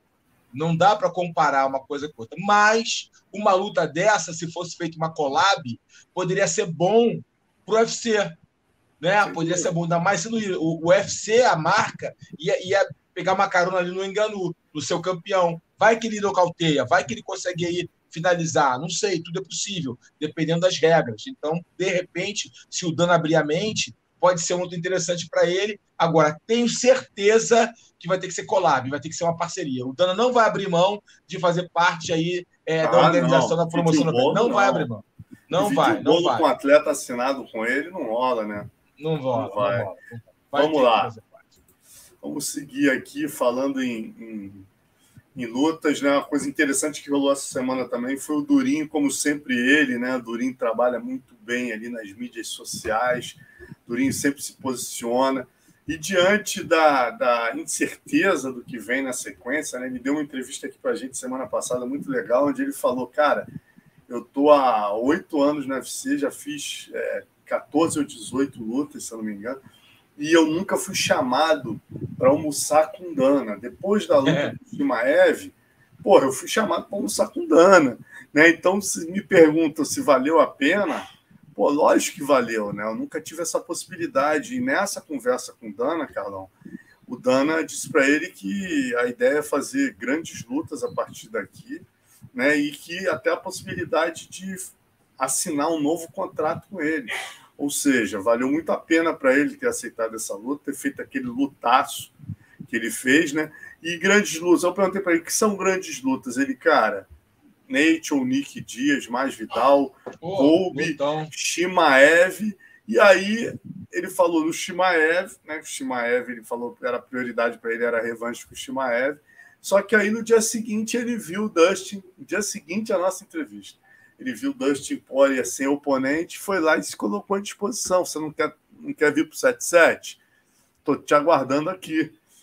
Speaker 3: não dá para comparar uma coisa com outra, mas uma luta dessa, se fosse feita uma collab, poderia ser bom para o UFC, né? Poderia ser bom, ainda mais sendo o, o UFC, a marca, ia, ia pegar uma carona ali no Enganu, no seu campeão. Vai que ele nocauteia, vai que ele consegue aí finalizar. Não sei, tudo é possível, dependendo das regras. Então, de repente, se o Dano abrir a mente, pode ser muito interessante para ele. Agora, tenho certeza que vai ter que ser collab, vai ter que ser uma parceria. O Dana não vai abrir mão de fazer parte aí é, ah, da organização não. da promoção. Não, não, vai abrir mão. Não vai, não vai.
Speaker 2: com um atleta assinado com ele não rola, né?
Speaker 3: Não rola. Não vai.
Speaker 2: Vai Vamos lá. Vamos seguir aqui falando em, em, em, lutas, né? Uma coisa interessante que rolou essa semana também foi o Durinho, como sempre ele, né? Durinho trabalha muito bem ali nas mídias sociais, Durinho sempre se posiciona. E diante da, da incerteza do que vem na sequência, né? Ele deu uma entrevista aqui para a gente semana passada muito legal, onde ele falou, cara, eu tô há oito anos no UFC, já fiz é, 14 ou 18 lutas, se eu não me engano e eu nunca fui chamado para almoçar com Dana. Depois da luta é. Shimaev, porra, eu fui chamado para almoçar com Dana. Né? Então, se me perguntam se valeu a pena, pô, lógico que valeu, né? Eu nunca tive essa possibilidade. E nessa conversa com Dana, Carlão, o Dana disse para ele que a ideia é fazer grandes lutas a partir daqui, né? E que até a possibilidade de assinar um novo contrato com ele. Ou seja, valeu muito a pena para ele ter aceitado essa luta, ter feito aquele lutaço que ele fez, né? E grandes lutas. Eu perguntei para ele que são grandes lutas. Ele, cara, Nate ou Nick Dias, mais Vidal, oh, Colby, Shimaev. E aí ele falou no Shimaev, né? O Shimaev, ele falou que era prioridade para ele, era revanche com o Shimaev. Só que aí no dia seguinte ele viu o Dustin, no dia seguinte a nossa entrevista ele viu Dustin Poirier sem oponente, foi lá e se colocou à disposição. Você não quer, não quer vir para o 7-7? Estou te aguardando aqui.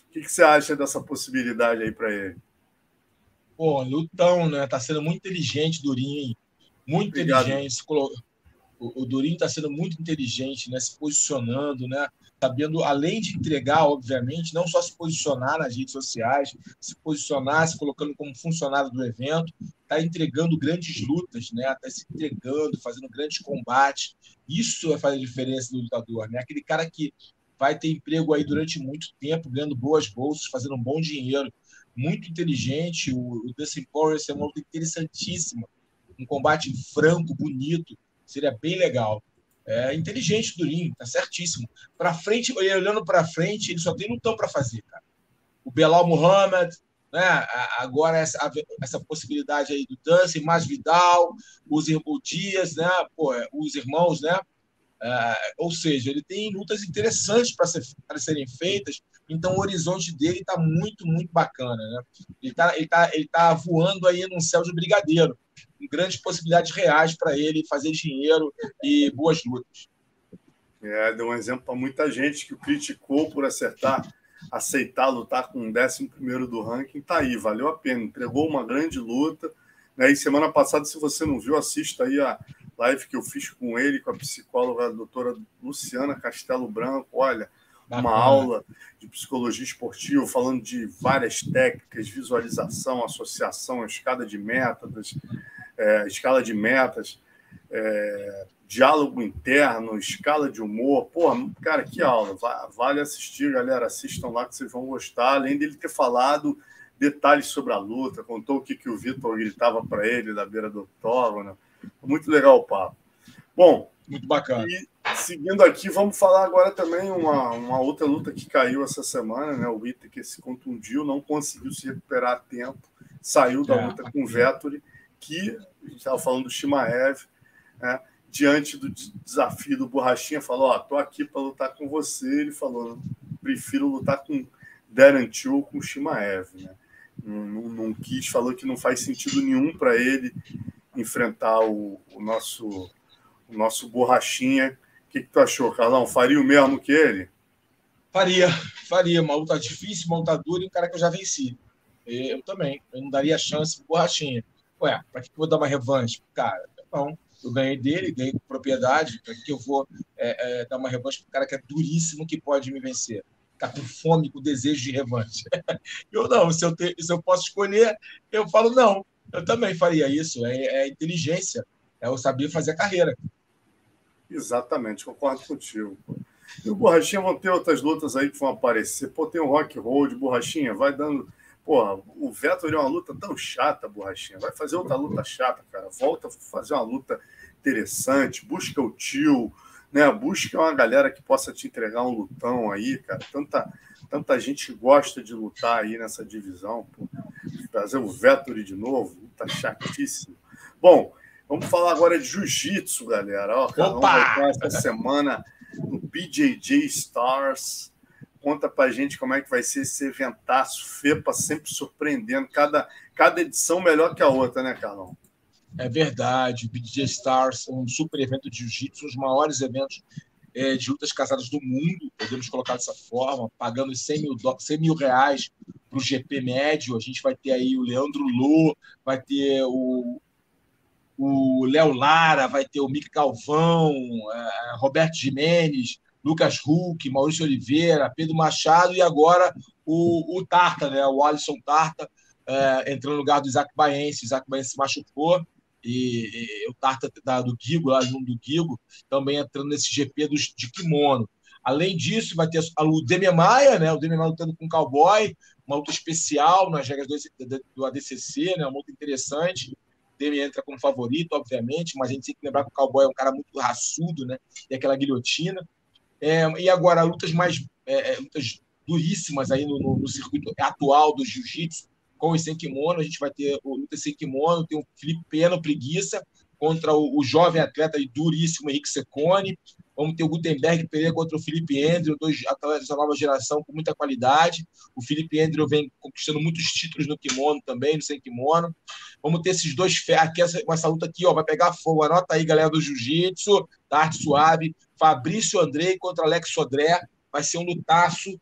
Speaker 2: O que, que, você acha dessa possibilidade aí para ele?
Speaker 3: Pô, lutão, né? Tá sendo muito inteligente, Durinho. Muito Obrigado. inteligente. O, o Durinho está sendo muito inteligente, né? Se posicionando, né? Sabendo, além de entregar, obviamente, não só se posicionar nas redes sociais, se posicionar, se colocando como funcionário do evento, está entregando grandes lutas, né? Está se entregando, fazendo grandes combates. Isso vai fazer a diferença do lutador, né? Aquele cara que vai ter emprego aí durante muito tempo, ganhando boas bolsas, fazendo um bom dinheiro, muito inteligente. O, o Dustin Poirier é uma luta interessantíssima, um combate franco, bonito, seria bem legal. É inteligente Durinho, tá certíssimo. Para frente, olhando para frente, ele só tem lutão para fazer, cara. O Belal Muhammad, né? Agora essa, essa possibilidade aí do Dance, mais Vidal, os irmãos Dias, né? Pô, é, os irmãos, né? É, ou seja, ele tem lutas interessantes para ser, serem feitas, então o horizonte dele está muito, muito bacana. Né? Ele está ele tá, ele tá voando aí num céu de brigadeiro grandes possibilidades reais para ele fazer dinheiro e boas lutas.
Speaker 2: É, deu um exemplo para muita gente que o criticou por acertar, aceitar lutar com o 11 do ranking. Tá aí, valeu a pena. Entregou uma grande luta. Né? E semana passada, se você não viu, assista aí a live que eu fiz com ele, com a psicóloga a doutora Luciana Castelo Branco. Olha, uma aula de psicologia esportiva, falando de várias técnicas, visualização, associação, escada de métodos, é, escala de metas, é, diálogo interno, escala de humor. Porra, cara, que aula. Vale assistir, galera. Assistam lá que vocês vão gostar. Além dele ter falado detalhes sobre a luta, contou o que, que o Vitor gritava para ele da beira do octógono. Muito legal o papo. Bom,
Speaker 3: muito bacana.
Speaker 2: E seguindo aqui, vamos falar agora também uma, uma outra luta que caiu essa semana, né? O que se contundiu, não conseguiu se recuperar a tempo, saiu da é. luta com o Vettori que a gente estava falando do Shimaev, né, diante do desafio do Borrachinha, falou: Ó, tô aqui para lutar com você. Ele falou: prefiro lutar com Darren Till com Shimaev. Né? Não, não, não, quis, falou que não faz sentido nenhum para ele enfrentar o, o, nosso, o nosso Borrachinha. Que, que tu achou, Carlão? Faria o mesmo que ele?
Speaker 3: Faria, faria. Uma luta difícil, uma luta dura e um cara que eu já venci. Eu também. Eu não daria chance pro Borrachinha. Ué, para que eu vou dar uma revanche? Cara, não. Eu ganhei dele, ganhei com propriedade. Para que eu vou é, é, dar uma revanche um cara que é duríssimo que pode me vencer? Ficar com fome, com desejo de revanche. eu não, se eu, se eu posso escolher, eu falo não. Eu também faria isso. É, é inteligência, é o saber fazer a carreira.
Speaker 2: Exatamente, concordo contigo. E o Borrachinha vão ter outras lutas aí que vão aparecer. Pô, tem o Rock Road, Borrachinha, vai dando Porra, o Vettel é uma luta tão chata, borrachinha. Vai fazer outra luta chata, cara. Volta fazer uma luta interessante. Busca o tio, né? Busca uma galera que possa te entregar um lutão aí, cara. Tanta, tanta gente gosta de lutar aí nessa divisão. Pô. Trazer o Vettel de novo, luta chatíssimo. Bom, vamos falar agora de jiu-jitsu, galera. Ó, Opa! Vai essa semana no BJJ Stars conta pra gente como é que vai ser esse eventaço. FEPA sempre surpreendendo, cada, cada edição melhor que a outra, né, Carlão?
Speaker 3: É verdade. O BJ Stars é um super evento de jiu-jitsu, um dos maiores eventos é, de lutas casadas do mundo, podemos colocar dessa forma, pagando 100 mil, 100 mil reais para o GP médio. A gente vai ter aí o Leandro Lô, vai ter o, o Léo Lara, vai ter o Mick Galvão, é, Roberto Jimenez, Lucas Huck, Maurício Oliveira, Pedro Machado e agora o, o Tarta, né? o Alisson Tarta, é, entrando no lugar do Isaac Baense. O Isaac Baense se machucou e, e o Tarta da, do Guigo, lá no do Guigo, também entrando nesse GP dos, de kimono. Além disso, vai ter o Demian Maia, né? o Demian Maia lutando com o Cowboy, uma luta especial nas regras do, do ADCC, né? uma luta interessante. Demi entra como favorito, obviamente, mas a gente tem que lembrar que o Cowboy é um cara muito raçudo, né? E aquela guilhotina. É, e agora, lutas mais é, é, lutas duríssimas aí no, no, no circuito atual do jiu-jitsu, com o sem kimono. A gente vai ter o luta sem kimono, tem o Felipe Pena, preguiça, contra o, o jovem atleta e duríssimo Henrique Secone. Vamos ter o Gutenberg Pereira contra o Felipe Andrew, dois atletas da nova geração com muita qualidade. O Felipe Andrew vem conquistando muitos títulos no kimono também, no sem kimono. Vamos ter esses dois aqui, essa, essa luta aqui, ó, vai pegar fogo. Anota aí, galera do Jiu-Jitsu, da arte suave. Fabrício Andrei contra Alex Sodré. Vai ser um lutaço.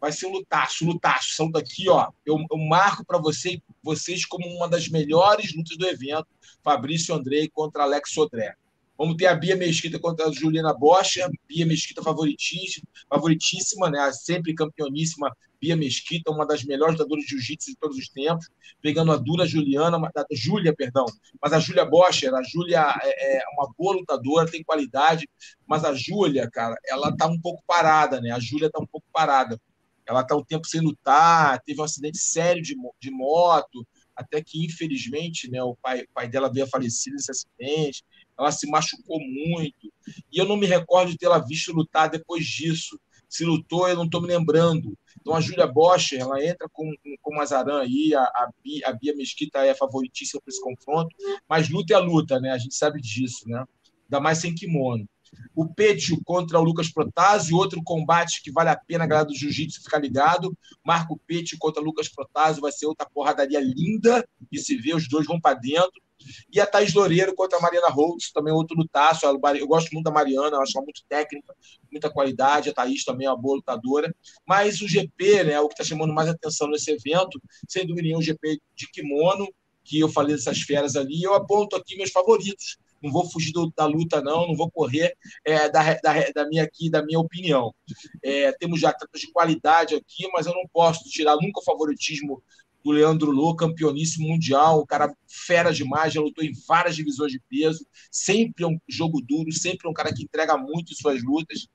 Speaker 3: Vai ser um lutaço, lutaço. São daqui, ó. Eu, eu marco para você, vocês como uma das melhores lutas do evento. Fabrício Andrei contra Alex Sodré. Vamos ter a Bia Mesquita contra a Juliana Bosch. Bia Mesquita favoritíssima, favoritíssima, né? sempre campeoníssima. Bia Mesquita, uma das melhores lutadoras de jiu-jitsu de todos os tempos, pegando a dura Juliana, a Júlia, perdão. Mas a Júlia Bosch, a Júlia é, é uma boa lutadora, tem qualidade, mas a Júlia, cara, ela tá um pouco parada, né? A Júlia tá um pouco parada. Ela tá um tempo sem lutar, teve um acidente sério de, de moto, até que, infelizmente, né, o pai, o pai dela veio a falecer nesse acidente ela se machucou muito. E eu não me recordo de tê-la visto lutar depois disso. Se lutou, eu não estou me lembrando. Então a Júlia Bosch, ela entra com, com, com Mazaran aí, a, a, Bia, a Bia Mesquita é favoritíssima para esse confronto, mas luta é luta, né? A gente sabe disso, né? Ainda mais sem kimono. O Petio contra o Lucas Protásio, outro combate que vale a pena a galera do Jiu-Jitsu ficar ligado. Marco Petio contra o Lucas Protásio vai ser outra porradaria linda e se vê, os dois vão para dentro. E a Thaís Loureiro contra a Mariana Holtz, também outro lutaço. Eu gosto muito da Mariana, acho ela muito técnica, muita qualidade. A Thaís também é uma boa lutadora. Mas o GP, né, o que está chamando mais atenção nesse evento, sem dúvida nenhuma, o GP de kimono, que eu falei dessas feras ali. Eu aponto aqui meus favoritos. Não vou fugir do, da luta, não, não vou correr é, da, da, da, minha aqui, da minha opinião. É, temos já atletas de qualidade aqui, mas eu não posso tirar nunca o favoritismo do Leandro Lô, campeoníssimo mundial, o cara fera demais, já lutou em várias divisões de peso, sempre é um jogo duro, sempre é um cara que entrega muito em suas lutas.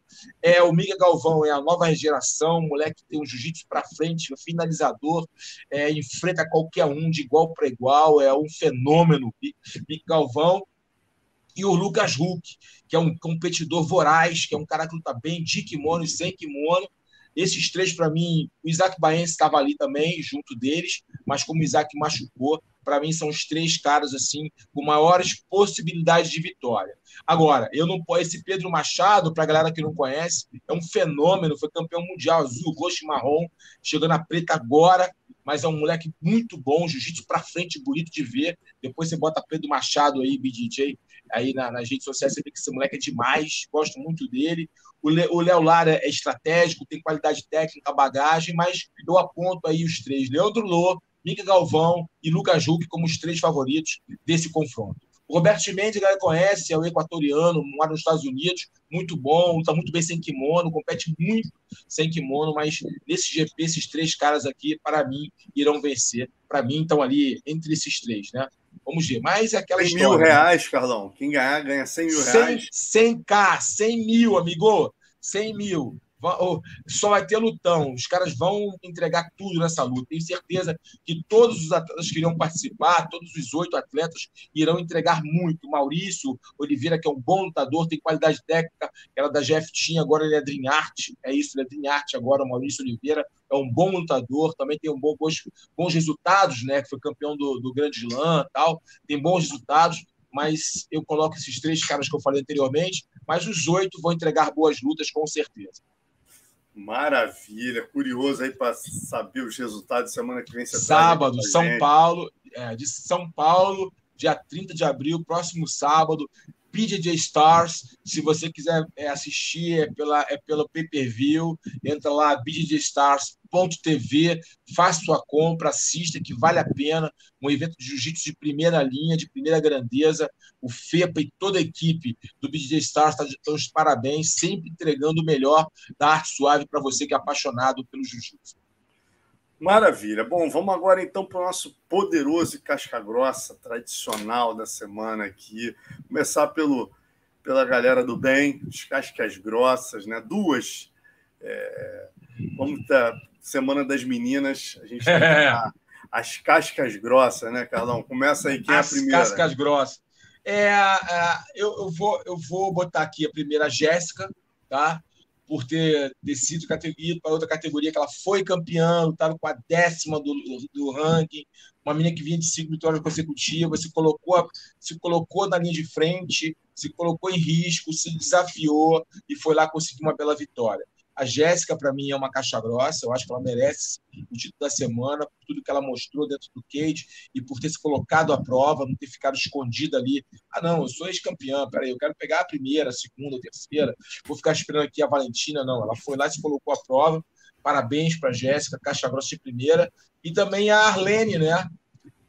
Speaker 3: É O Miguel Galvão é a nova geração, moleque que tem um jiu-jitsu para frente, finalizador, é, enfrenta qualquer um de igual para igual, é um fenômeno. Miguel Galvão e o Lucas Huck, que é um competidor voraz, que é um cara que luta bem de kimono e sem kimono, esses três, para mim, o Isaac Baense estava ali também, junto deles, mas como o Isaac machucou, para mim são os três caras assim com maiores possibilidades de vitória. Agora, eu não esse Pedro Machado, para a galera que não conhece, é um fenômeno, foi campeão mundial azul, roxo e marrom, chegando a preta agora, mas é um moleque muito bom, jiu-jitsu para frente, bonito de ver. Depois você bota Pedro Machado aí, BJJ, aí na, nas redes sociais, você vê que esse moleque é demais, gosto muito dele. O Léo Lara é estratégico, tem qualidade técnica, bagagem, mas eu aponto aí os três: Leandro Lô, Mica Galvão e Lucas Juque como os três favoritos desse confronto. O Roberto Mendes, a galera conhece, é o equatoriano, mora nos Estados Unidos, muito bom, está muito bem sem kimono, compete muito sem kimono, mas nesse GP, esses três caras aqui, para mim, irão vencer. Para mim, estão ali entre esses três, né? Vamos ver. Mas é aquela 100
Speaker 2: história. mil né? reais, Carlão. Quem ganhar, ganha 100 mil reais.
Speaker 3: 100, 100k, 100 mil, amigo. 100 mil só vai ter lutão. Os caras vão entregar tudo nessa luta. Tenho certeza que todos os atletas que irão participar, todos os oito atletas, irão entregar muito. Maurício Oliveira, que é um bom lutador, tem qualidade técnica, era da GF tinha, agora ele é Dream Art. É isso, ele é Dream Art agora, o Maurício Oliveira. É um bom lutador, também tem um bom, bons, bons resultados, né? Que foi campeão do, do Grande Slam tal. Tem bons resultados mas eu coloco esses três caras que eu falei anteriormente, mas os oito vão entregar boas lutas com certeza.
Speaker 2: Maravilha, curioso aí para saber os resultados semana que vem.
Speaker 3: Sábado, São Paulo, é, de São Paulo, dia 30 de abril, próximo sábado, PJ Stars. Se você quiser é, assistir, é, pela, é pelo pay-per-view. Entra lá, bjjstars.tv, faça sua compra, assista, que vale a pena. Um evento de jiu-jitsu de primeira linha, de primeira grandeza. O FEPA e toda a equipe do BJ Stars está dando os parabéns, sempre entregando o melhor da arte suave para você que é apaixonado pelo jiu-jitsu.
Speaker 2: Maravilha. Bom, vamos agora então para o nosso poderoso e casca-grossa tradicional da semana aqui. Começar pelo, pela galera do bem, as cascas grossas, né? Duas. É, vamos ter Semana das Meninas, a gente tem as cascas grossas, né, Carlão? Começa aí, quem as é a primeira?
Speaker 3: As cascas grossas. É, é, eu, eu, vou, eu vou botar aqui a primeira, Jéssica, tá? Por ter descido ido para outra categoria, que ela foi campeã, estava com a décima do, do ranking, uma menina que vinha de cinco vitórias consecutivas, se colocou, se colocou na linha de frente, se colocou em risco, se desafiou e foi lá conseguir uma bela vitória. A Jéssica, para mim, é uma caixa grossa. Eu acho que ela merece o título da semana por tudo que ela mostrou dentro do cage e por ter se colocado à prova, não ter ficado escondida ali. Ah, não, eu sou ex-campeã. Peraí, eu quero pegar a primeira, a segunda, a terceira. Vou ficar esperando aqui a Valentina. Não, ela foi lá e se colocou à prova. Parabéns para a Jéssica, caixa grossa de primeira. E também a Arlene, né?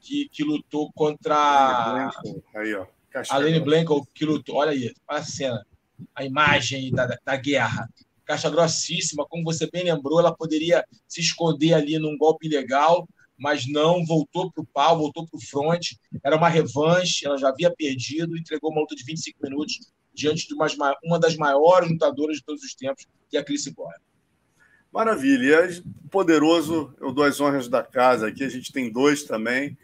Speaker 3: Que, que lutou contra. Aí, ó. Caixa a Arlene Blanco, que lutou. Olha aí, olha a cena. A imagem da, da guerra caixa grossíssima, como você bem lembrou, ela poderia se esconder ali num golpe ilegal, mas não, voltou para o pau, voltou para o front, era uma revanche, ela já havia perdido, entregou uma luta de 25 minutos diante de uma, uma das maiores lutadoras de todos os tempos, que é a Chris Boy.
Speaker 2: Maravilha. E poderoso, eu dou as honras da casa aqui, a gente tem dois também,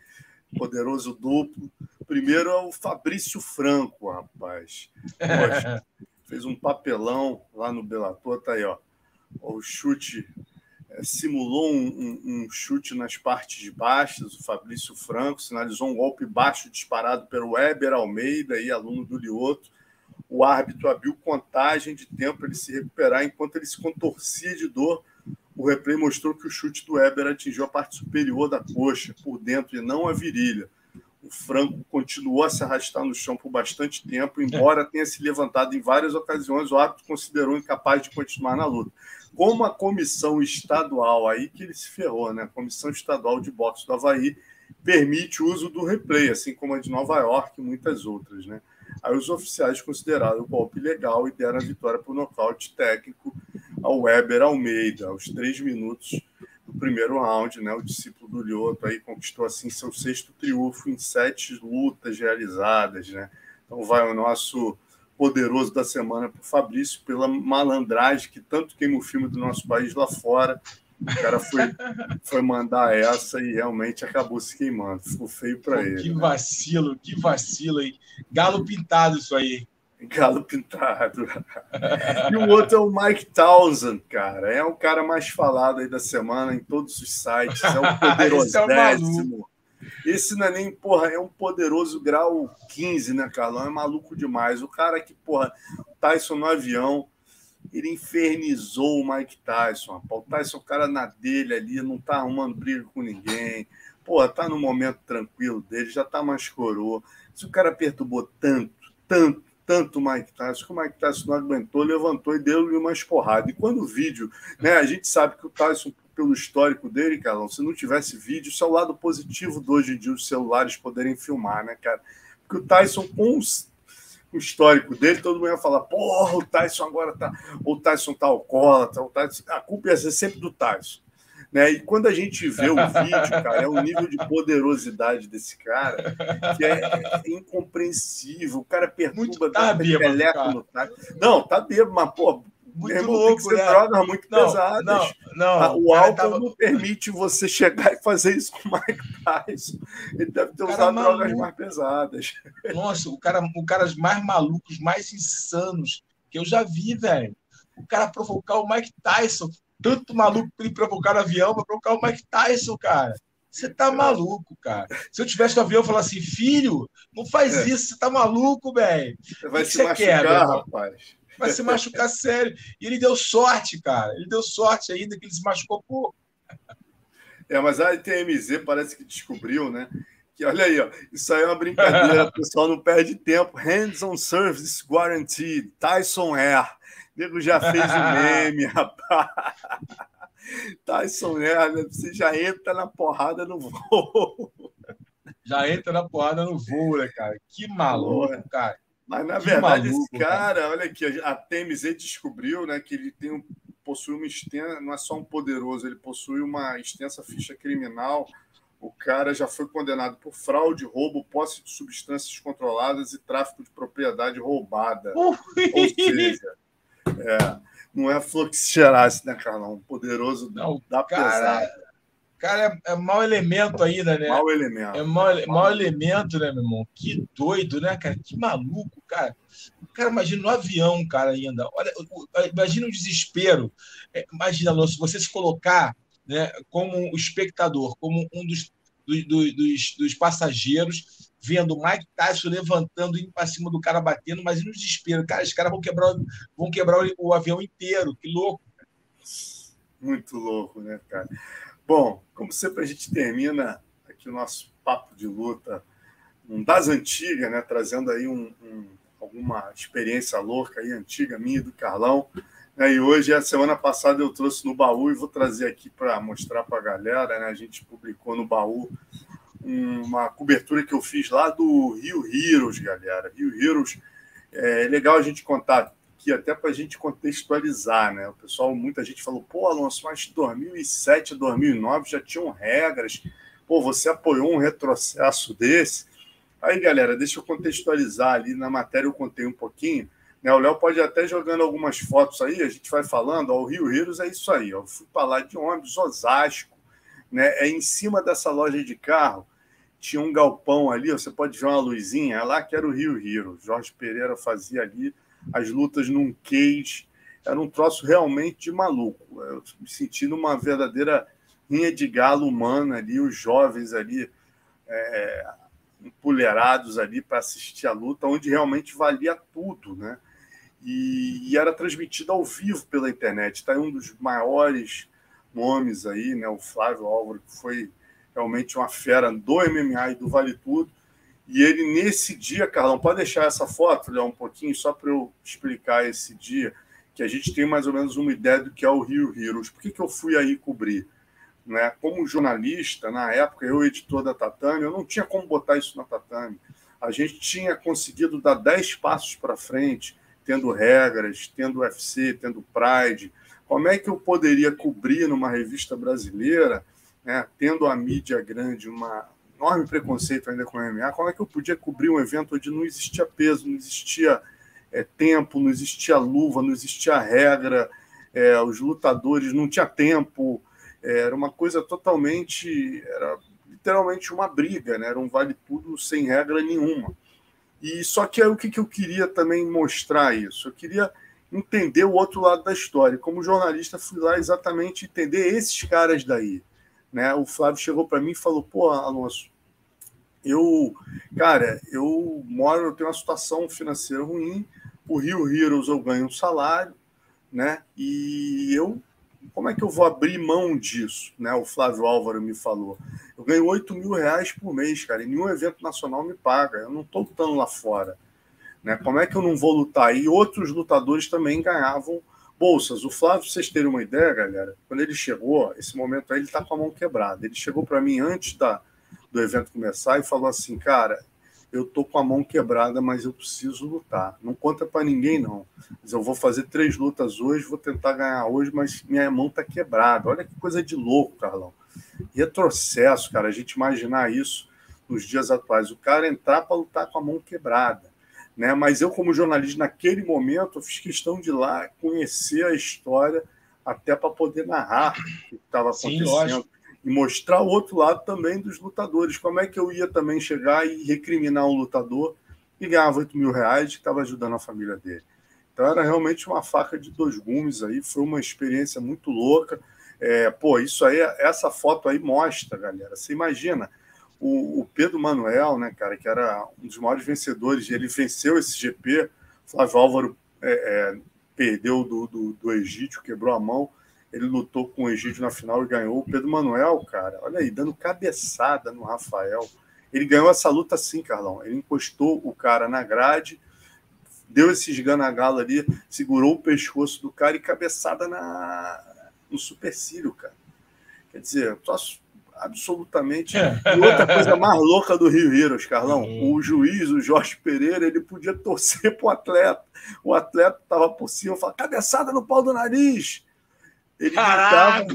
Speaker 2: poderoso duplo. Primeiro é o Fabrício Franco, rapaz. Fez um papelão lá no Bellator, tá aí, ó. O chute é, simulou um, um, um, chute nas partes baixas. O Fabrício Franco sinalizou um golpe baixo disparado pelo Weber Almeida, aí, aluno do Lioto. O árbitro abriu contagem de tempo para ele se recuperar enquanto ele se contorcia de dor. O replay mostrou que o chute do Weber atingiu a parte superior da coxa, por dentro, e não a virilha. O Franco continuou a se arrastar no chão por bastante tempo, embora tenha se levantado em várias ocasiões, o árbitro considerou incapaz de continuar na luta. Como a comissão estadual, aí que ele se ferrou, né? A comissão estadual de boxe do Havaí permite o uso do replay, assim como a de Nova York e muitas outras, né? Aí os oficiais consideraram o golpe legal e deram a vitória por nocaute técnico ao Weber Almeida, aos três minutos do primeiro round, né? O discípulo do Lioto aí conquistou assim seu sexto triunfo em sete lutas realizadas, né? Então vai o nosso poderoso da semana para o Fabrício pela malandragem que tanto queima o filme do nosso país lá fora. O cara foi, foi mandar essa e realmente acabou se queimando. Ficou feio para ele.
Speaker 3: Que né? vacilo, que vacilo aí. Galo pintado isso aí.
Speaker 2: Galo pintado. e o outro é o Mike Townsend, cara. É o cara mais falado aí da semana em todos os sites. É o poderosíssimo. Esse não é nem, porra, é um poderoso grau 15, né, Carlão? É maluco demais. O cara que, porra, Tyson no avião, ele infernizou o Mike Tyson. O Tyson, o cara na dele ali, não tá arrumando briga com ninguém. Porra, tá no momento tranquilo dele, já tá mais coroa. Se o cara perturbou tanto, tanto, tanto o Mike Tyson, que o Mike Tyson não aguentou, levantou e deu-lhe uma esporrada. E quando o vídeo, né, a gente sabe que o Tyson, pelo histórico dele, Carlão, se não tivesse vídeo, isso é o lado positivo de hoje em dia os celulares poderem filmar, né, cara? Porque o Tyson, com o histórico dele, todo mundo ia falar, porra, o Tyson agora tá. O Tyson tá alcoólatra, o Tyson. A culpa ia ser sempre do Tyson. Né? E quando a gente vê o vídeo, cara, é um nível de poderosidade desse cara que é, é incompreensível. O cara perturba
Speaker 3: tá bêbado,
Speaker 2: no tá. Não, tá bêbado, mas, pô, muito irmão, louco, tem que ser né? drogas muito não, pesadas. Não, não, ah, o álcool tava... não permite você chegar e fazer isso com o Mike Tyson. Ele deve ter usado maluco. drogas mais pesadas.
Speaker 3: Nossa, o cara, o cara mais malucos, mais insanos que eu já vi, velho. O cara provocar o Mike Tyson tanto maluco para ele provocar no avião para provocar o Mike Tyson, cara. Você tá maluco, cara. Se eu tivesse no avião, eu falasse assim, filho, não faz é. isso, você tá maluco, velho.
Speaker 2: Você vai se machucar, quer, rapaz.
Speaker 3: vai se machucar sério. E ele deu sorte, cara. Ele deu sorte ainda que ele se machucou pouco.
Speaker 2: É, mas a ITMZ parece que descobriu, né? Que olha aí, ó, isso aí é uma brincadeira, o pessoal não perde tempo. Hands on service guaranteed, Tyson Air. Nego já fez o meme, rapaz. Tyson Air, né? você já entra na porrada no voo.
Speaker 3: Já entra na porrada no voo, né, cara? Que maluco, cara.
Speaker 2: Mas, na que verdade, maluco, esse cara, cara, olha aqui, a TMZ descobriu né, que ele tem um, possui uma extensa, não é só um poderoso, ele possui uma extensa ficha criminal. O cara já foi condenado por fraude, roubo, posse de substâncias controladas e tráfico de propriedade roubada. Ou seja, é, não é flor que se cheirasse, né, Carlão? Um poderoso
Speaker 3: não, cara, pesada. Cara, é, é mau elemento ainda, né?
Speaker 2: Mau elemento.
Speaker 3: É mau, mau elemento, né, meu irmão? Que doido, né, cara? Que maluco, cara. Cara, imagina no avião, cara, ainda. Olha, imagina o desespero. É, imagina, Alonso, você se colocar né, como espectador, como um dos, dos, dos, dos passageiros, vendo o Mike Tyson levantando, indo para cima do cara batendo, mas no desespero. Cara, os caras vão quebrar, vão quebrar o, avião inteiro. Que louco.
Speaker 2: Muito louco, né, cara? Bom, como sempre, a gente termina aqui o nosso papo de luta, um das antigas, né? Trazendo aí um, um, alguma experiência louca aí, antiga minha do Carlão. Né, e hoje, a semana passada, eu trouxe no baú e vou trazer aqui para mostrar para a galera. Né? A gente publicou no baú uma cobertura que eu fiz lá do Rio Heroes, galera. Rio Heroes é legal a gente contar aqui até para a gente contextualizar, né? O pessoal, muita gente falou, pô, Alonso, mas 2007 a 2009 já tinham regras. Pô, você apoiou um retrocesso desse? Aí, galera, deixa eu contextualizar ali na matéria, eu contei um pouquinho. Né? O Léo pode até jogando algumas fotos aí, a gente vai falando. Ó, o Rio Heroes é isso aí. Ó. Eu fui para lá de ônibus, Osasco, né? É em cima dessa loja de carro tinha um galpão ali, você pode ver uma luzinha, é lá que era o Rio Heroes. Jorge Pereira fazia ali as lutas num cage. Era um troço realmente de maluco. Eu me senti numa verdadeira rinha de galo humana ali, os jovens ali é, empulherados ali para assistir a luta, onde realmente valia tudo, né? E, e era transmitido ao vivo pela internet. Está um dos maiores nomes aí, né? O Flávio Álvaro, que foi realmente uma fera do MMA e do Vale Tudo. E ele, nesse dia, Carlão, pode deixar essa foto, Léo, um pouquinho, só para eu explicar esse dia, que a gente tem mais ou menos uma ideia do que é o Rio Heroes. Por que, que eu fui aí cobrir? Né? Como jornalista, na época, eu, editor da Tatame, eu não tinha como botar isso na Tatame. A gente tinha conseguido dar 10 passos para frente, tendo regras, tendo UFC, tendo Pride. Como é que eu poderia cobrir numa revista brasileira, né, tendo a mídia grande, uma, enorme preconceito ainda com o MMA, como é que eu podia cobrir um evento onde não existia peso, não existia é, tempo, não existia luva, não existia regra, é, os lutadores não tinha tempo, é, era uma coisa totalmente, era literalmente uma briga, né? era um vale tudo sem regra nenhuma. E só que é o que, que eu queria também mostrar isso, eu queria entender o outro lado da história. Como jornalista, fui lá exatamente entender esses caras daí. Né? O Flávio chegou para mim e falou: pô, Alonso, eu, cara, eu moro, eu tenho uma situação financeira ruim, o Rio Heroes eu ganho um salário, né? E eu, como é que eu vou abrir mão disso? Né? O Flávio Álvaro me falou. Eu ganho 8 mil reais por mês, cara, e nenhum evento nacional me paga. Eu não estou lutando lá fora. Né? Como é que eu não vou lutar? E outros lutadores também ganhavam bolsas. O Flávio, vocês terem uma ideia, galera, quando ele chegou, esse momento aí, ele tá com a mão quebrada. Ele chegou para mim antes da, do evento começar e falou assim: Cara, eu tô com a mão quebrada, mas eu preciso lutar. Não conta para ninguém, não. Mas eu vou fazer três lutas hoje, vou tentar ganhar hoje, mas minha mão tá quebrada. Olha que coisa de louco, Carlão. Retrocesso, cara, a gente imaginar isso nos dias atuais. O cara entrar para lutar com a mão quebrada. Né? Mas eu, como jornalista, naquele momento, fiz questão de ir lá conhecer a história até para poder narrar o que estava acontecendo. Sim, e mostrar o outro lado também dos lutadores. Como é que eu ia também chegar e recriminar um lutador e ganhava 8 mil reais e estava ajudando a família dele. Então era realmente uma faca de dois gumes aí, foi uma experiência muito louca. É, pô, isso aí, essa foto aí mostra, galera. Você imagina, o, o, Pedro Manuel, né, cara, que era um dos maiores vencedores, ele venceu esse GP. Flávio Álvaro é, é, perdeu do, do, do Egídio, quebrou a mão. Ele lutou com o Egídio na final e ganhou. O Pedro Manuel, cara, olha aí, dando cabeçada no Rafael. Ele ganhou essa luta assim, Carlão. Ele encostou o cara na grade, deu esse esganagalo ali, segurou o pescoço do cara e cabeçada na, no supercílio, cara. Quer dizer, troço absolutamente. E outra coisa mais louca do Rio Heroes, Carlão, o juiz, o Jorge Pereira, ele podia torcer para o atleta. O atleta estava por cima, falava, cabeçada no pau do nariz. Ele Caraca!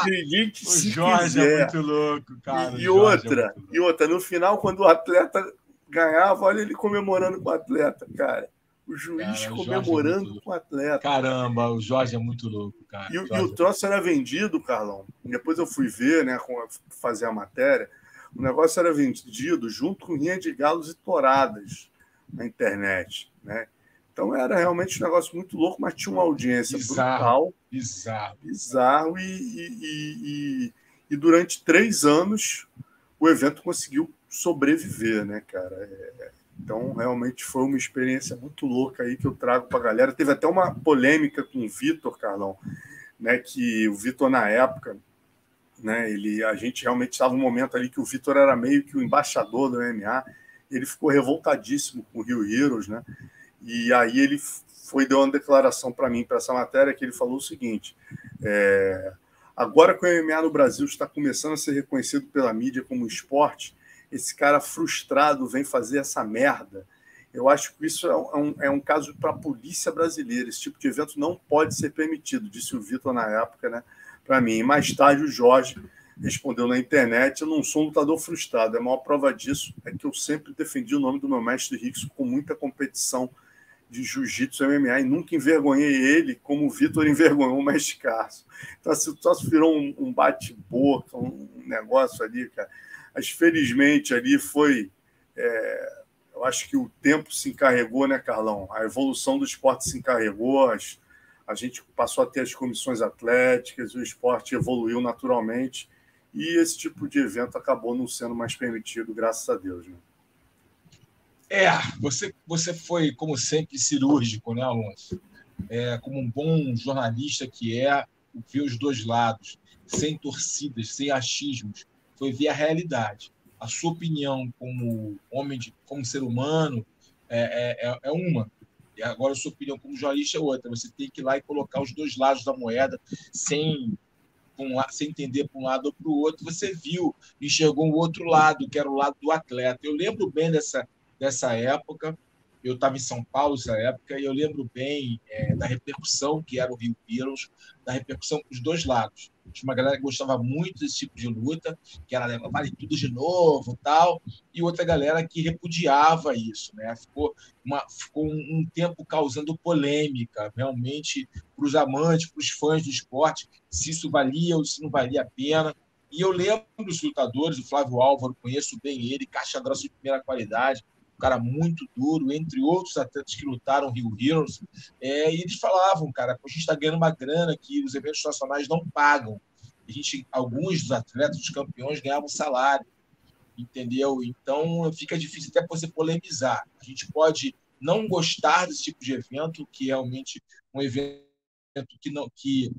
Speaker 2: acredite o se Jorge é quiser. é muito louco, cara. E, e é outra, é e outra, no final, quando o atleta ganhava, olha ele comemorando com o atleta, cara. O juiz cara, comemorando é com o atleta.
Speaker 3: Caramba, o Jorge é muito louco, cara.
Speaker 2: E,
Speaker 3: e
Speaker 2: o troço era vendido, Carlão. Depois eu fui ver, né, fazer a matéria. O negócio era vendido junto com rinha de galos e toradas na internet, né? Então era realmente um negócio muito louco, mas tinha uma audiência bizarro, brutal.
Speaker 3: Bizarro.
Speaker 2: Bizarro. E, e, e, e, durante três anos o evento conseguiu sobreviver, né, cara? É, então, realmente foi uma experiência muito louca aí que eu trago para a galera. Teve até uma polêmica com o Vitor, Carlão, né? Que o Vitor, na época, né? Ele, a gente realmente estava um momento ali que o Vitor era meio que o embaixador do MMA. Ele ficou revoltadíssimo com o Rio Heroes, né? E aí ele foi deu uma declaração para mim para essa matéria que ele falou o seguinte: é, agora que o MMA no Brasil está começando a ser reconhecido pela mídia como esporte, esse cara frustrado vem fazer essa merda. Eu acho que isso é um, é um caso para a polícia brasileira. Esse tipo de evento não pode ser permitido, disse o Vitor na época, né? Para mim. E mais tarde o Jorge respondeu na internet: Eu não sou um lutador frustrado. A maior prova disso é que eu sempre defendi o nome do meu mestre Rickson com muita competição de jiu-jitsu MMA e nunca envergonhei ele como o Vitor envergonhou o mestre Carlos. Então, assim, só virou um, um bate-boca, um negócio ali, cara. Mas felizmente ali foi. É, eu acho que o tempo se encarregou, né, Carlão? A evolução do esporte se encarregou, as, a gente passou a ter as comissões atléticas, o esporte evoluiu naturalmente e esse tipo de evento acabou não sendo mais permitido, graças a Deus. Né?
Speaker 3: É, você, você foi, como sempre, cirúrgico, né, Alonso? É, como um bom jornalista que é, viu os dois lados, sem torcidas, sem achismos foi ver a realidade. A sua opinião como homem, de, como ser humano, é, é, é, é uma. E agora a sua opinião como jornalista é outra. Você tem que ir lá e colocar os dois lados da moeda sem, um, sem entender para um lado ou para o outro. Você viu, enxergou o outro lado, que era o lado do atleta. Eu lembro bem dessa, dessa época. Eu estava em São Paulo nessa época e eu lembro bem é, da repercussão que era o Rio Heroes, da repercussão para os dois lados. Tinha uma galera que gostava muito desse tipo de luta, que era vale tudo de novo tal, e outra galera que repudiava isso. Né? Ficou, uma, ficou um, um tempo causando polêmica, realmente, para os amantes, para os fãs do esporte, se isso valia ou se não valia a pena. E eu lembro dos lutadores, o Flávio Álvaro, conheço bem ele, caixa grossa de primeira qualidade, cara muito duro, entre outros atletas que lutaram Rio Heroes, é, e eles falavam, cara, a gente está ganhando uma grana que os eventos nacionais não pagam. A gente, alguns dos atletas, dos campeões, ganhavam salário, entendeu? Então fica difícil até você polemizar. A gente pode não gostar desse tipo de evento, que é realmente um evento que não que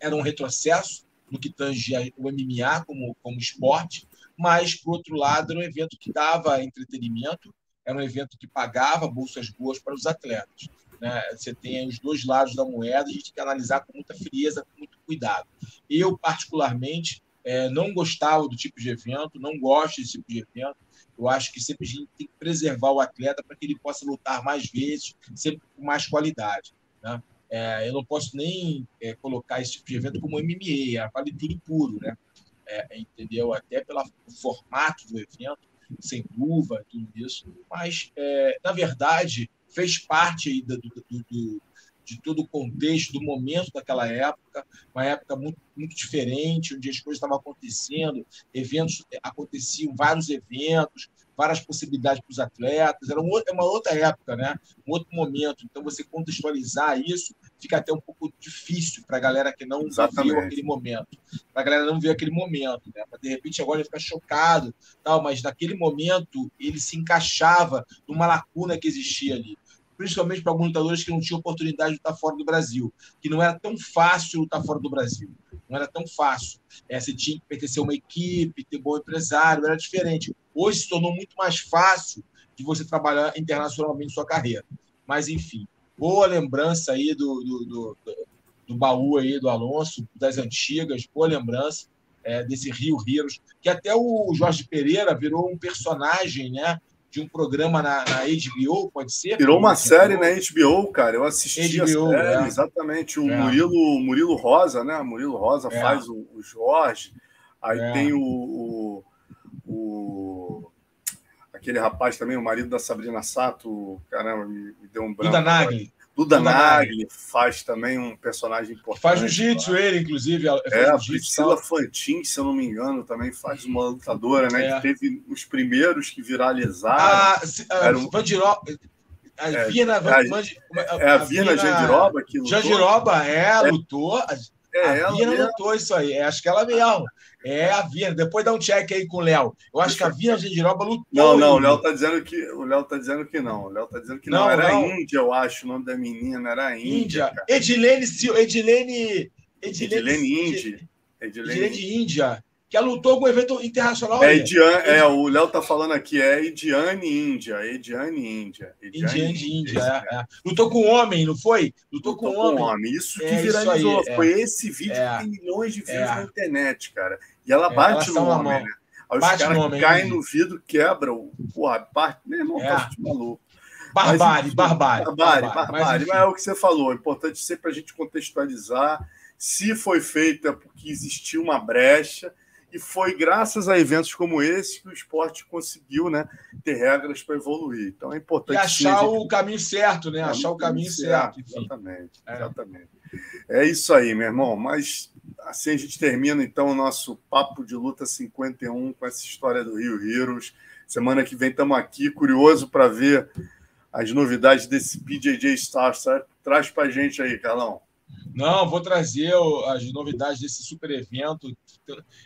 Speaker 3: era um retrocesso no que tange o MMA como, como esporte, mas, por outro lado, era um evento que dava entretenimento, era um evento que pagava bolsas boas para os atletas. Né? Você tem os dois lados da moeda, a gente tem que analisar com muita frieza, com muito cuidado. Eu, particularmente, é, não gostava do tipo de evento, não gosto desse tipo de evento. Eu acho que sempre a gente tem que preservar o atleta para que ele possa lutar mais vezes, sempre com mais qualidade. Né? É, eu não posso nem é, colocar esse tipo de evento como MMA, é vale tudo puro, né? É, entendeu? Até pelo formato do evento, sem luva, tudo isso. Mas, é, na verdade, fez parte aí do, do, do, de todo o contexto, do momento daquela época, uma época muito, muito diferente, onde as coisas estavam acontecendo, eventos aconteciam, vários eventos, várias possibilidades para os atletas, era uma outra época, né? um outro momento. Então, você contextualizar isso fica até um pouco difícil para a galera que não Exatamente. viu aquele momento. Para a galera não ver aquele momento. Né? De repente, agora ele fica chocado, tal, mas naquele momento ele se encaixava numa lacuna que existia ali principalmente para alguns lutadores que não tinham oportunidade de lutar fora do Brasil, que não era tão fácil lutar fora do Brasil. Não era tão fácil. É, você tinha que pertencer a uma equipe, ter bom empresário, era diferente. Hoje se tornou muito mais fácil de você trabalhar internacionalmente sua carreira. Mas, enfim, boa lembrança aí do, do, do, do baú aí do Alonso, das antigas, boa lembrança é, desse Rio Heroes, que até o Jorge Pereira virou um personagem, né? De um programa na, na HBO, pode ser?
Speaker 2: Virou uma série na HBO, cara. Eu assisti HBO, a série, é. exatamente. O é. Murilo, Murilo Rosa, né? Murilo Rosa é. faz o, o, Jorge. Aí é. tem o, o, o, aquele rapaz também, o marido da Sabrina Sato. Caramba, me, me deu um branco.
Speaker 3: Duda Nagli.
Speaker 2: Duda Nagli faz também um personagem importante.
Speaker 3: Faz jiu-jitsu ele, inclusive.
Speaker 2: É, a Priscila Fantin, se eu não me engano, também faz uma lutadora, né? É. Que teve os primeiros que viralizaram.
Speaker 3: Ah, a, um... Vandiró... A é, Vina...
Speaker 2: É, é a, a Vina Jandiroba que
Speaker 3: lutou. Jandiroba, é, lutou. É, a Vina lutou isso aí. É, acho que ela mesmo. É a Vina. Depois dá um check aí com o Léo. Eu acho que a Vina Gendiroba lutou.
Speaker 2: Não, não, o Léo tá dizendo que o Léo tá dizendo que não. O Léo tá dizendo que não. não era não. Índia, eu acho, o nome da menina era Índia. Índia.
Speaker 3: Edilene Edilene
Speaker 2: Edilene Edilene Índia.
Speaker 3: Edilene Índia que ela lutou com um evento internacional.
Speaker 2: É, Ediane, é o Léo tá falando aqui, é Ediane Índia, Ediane Índia.
Speaker 3: Ediane Índia, é, é. Lutou com homem, não foi? Lutou, lutou com, com homem. homem.
Speaker 2: Isso que é, viralizou. Isso aí, foi é. esse vídeo que tem milhões de views na internet, cara. E ela bate no homem, né? Aí os caras caem no vidro, quebram. Porra, parte. Meu irmão, tá de maluco.
Speaker 3: Barbárie, barbárie.
Speaker 2: Barbárie, barbárie. Mas, é o que você falou. É importante sempre a gente contextualizar. Se foi feita porque existiu uma brecha, e foi graças a eventos como esse que o esporte conseguiu né, ter regras para evoluir. Então é importante. E
Speaker 3: achar o caminho certo, né? Achar o caminho certo. certo
Speaker 2: exatamente, é. exatamente. É isso aí, meu irmão. Mas assim a gente termina então o nosso Papo de Luta 51 com essa história do Rio Heroes. Semana que vem estamos aqui, curioso para ver as novidades desse PJJ Stars. Traz para gente aí, Carlão.
Speaker 3: Não, vou trazer as novidades desse super evento.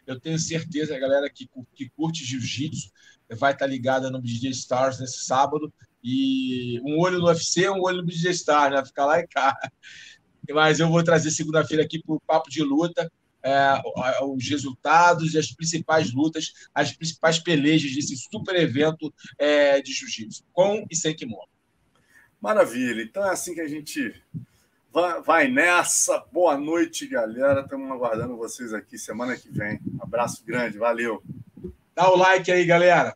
Speaker 3: Eu tenho certeza a galera que, que curte jiu-jitsu vai estar ligada no DJ Stars nesse sábado. E um olho no UFC, um olho no DJ Stars, né? Ficar lá e cá. Mas eu vou trazer segunda-feira aqui para o Papo de Luta. É, os resultados e as principais lutas, as principais pelejas desse super evento é, de jiu-jitsu, com e sem kimono.
Speaker 2: Maravilha. Então é assim que a gente Vai, vai nessa. Boa noite, galera. Estamos aguardando vocês aqui semana que vem. Abraço grande. Valeu.
Speaker 3: Dá o like aí, galera.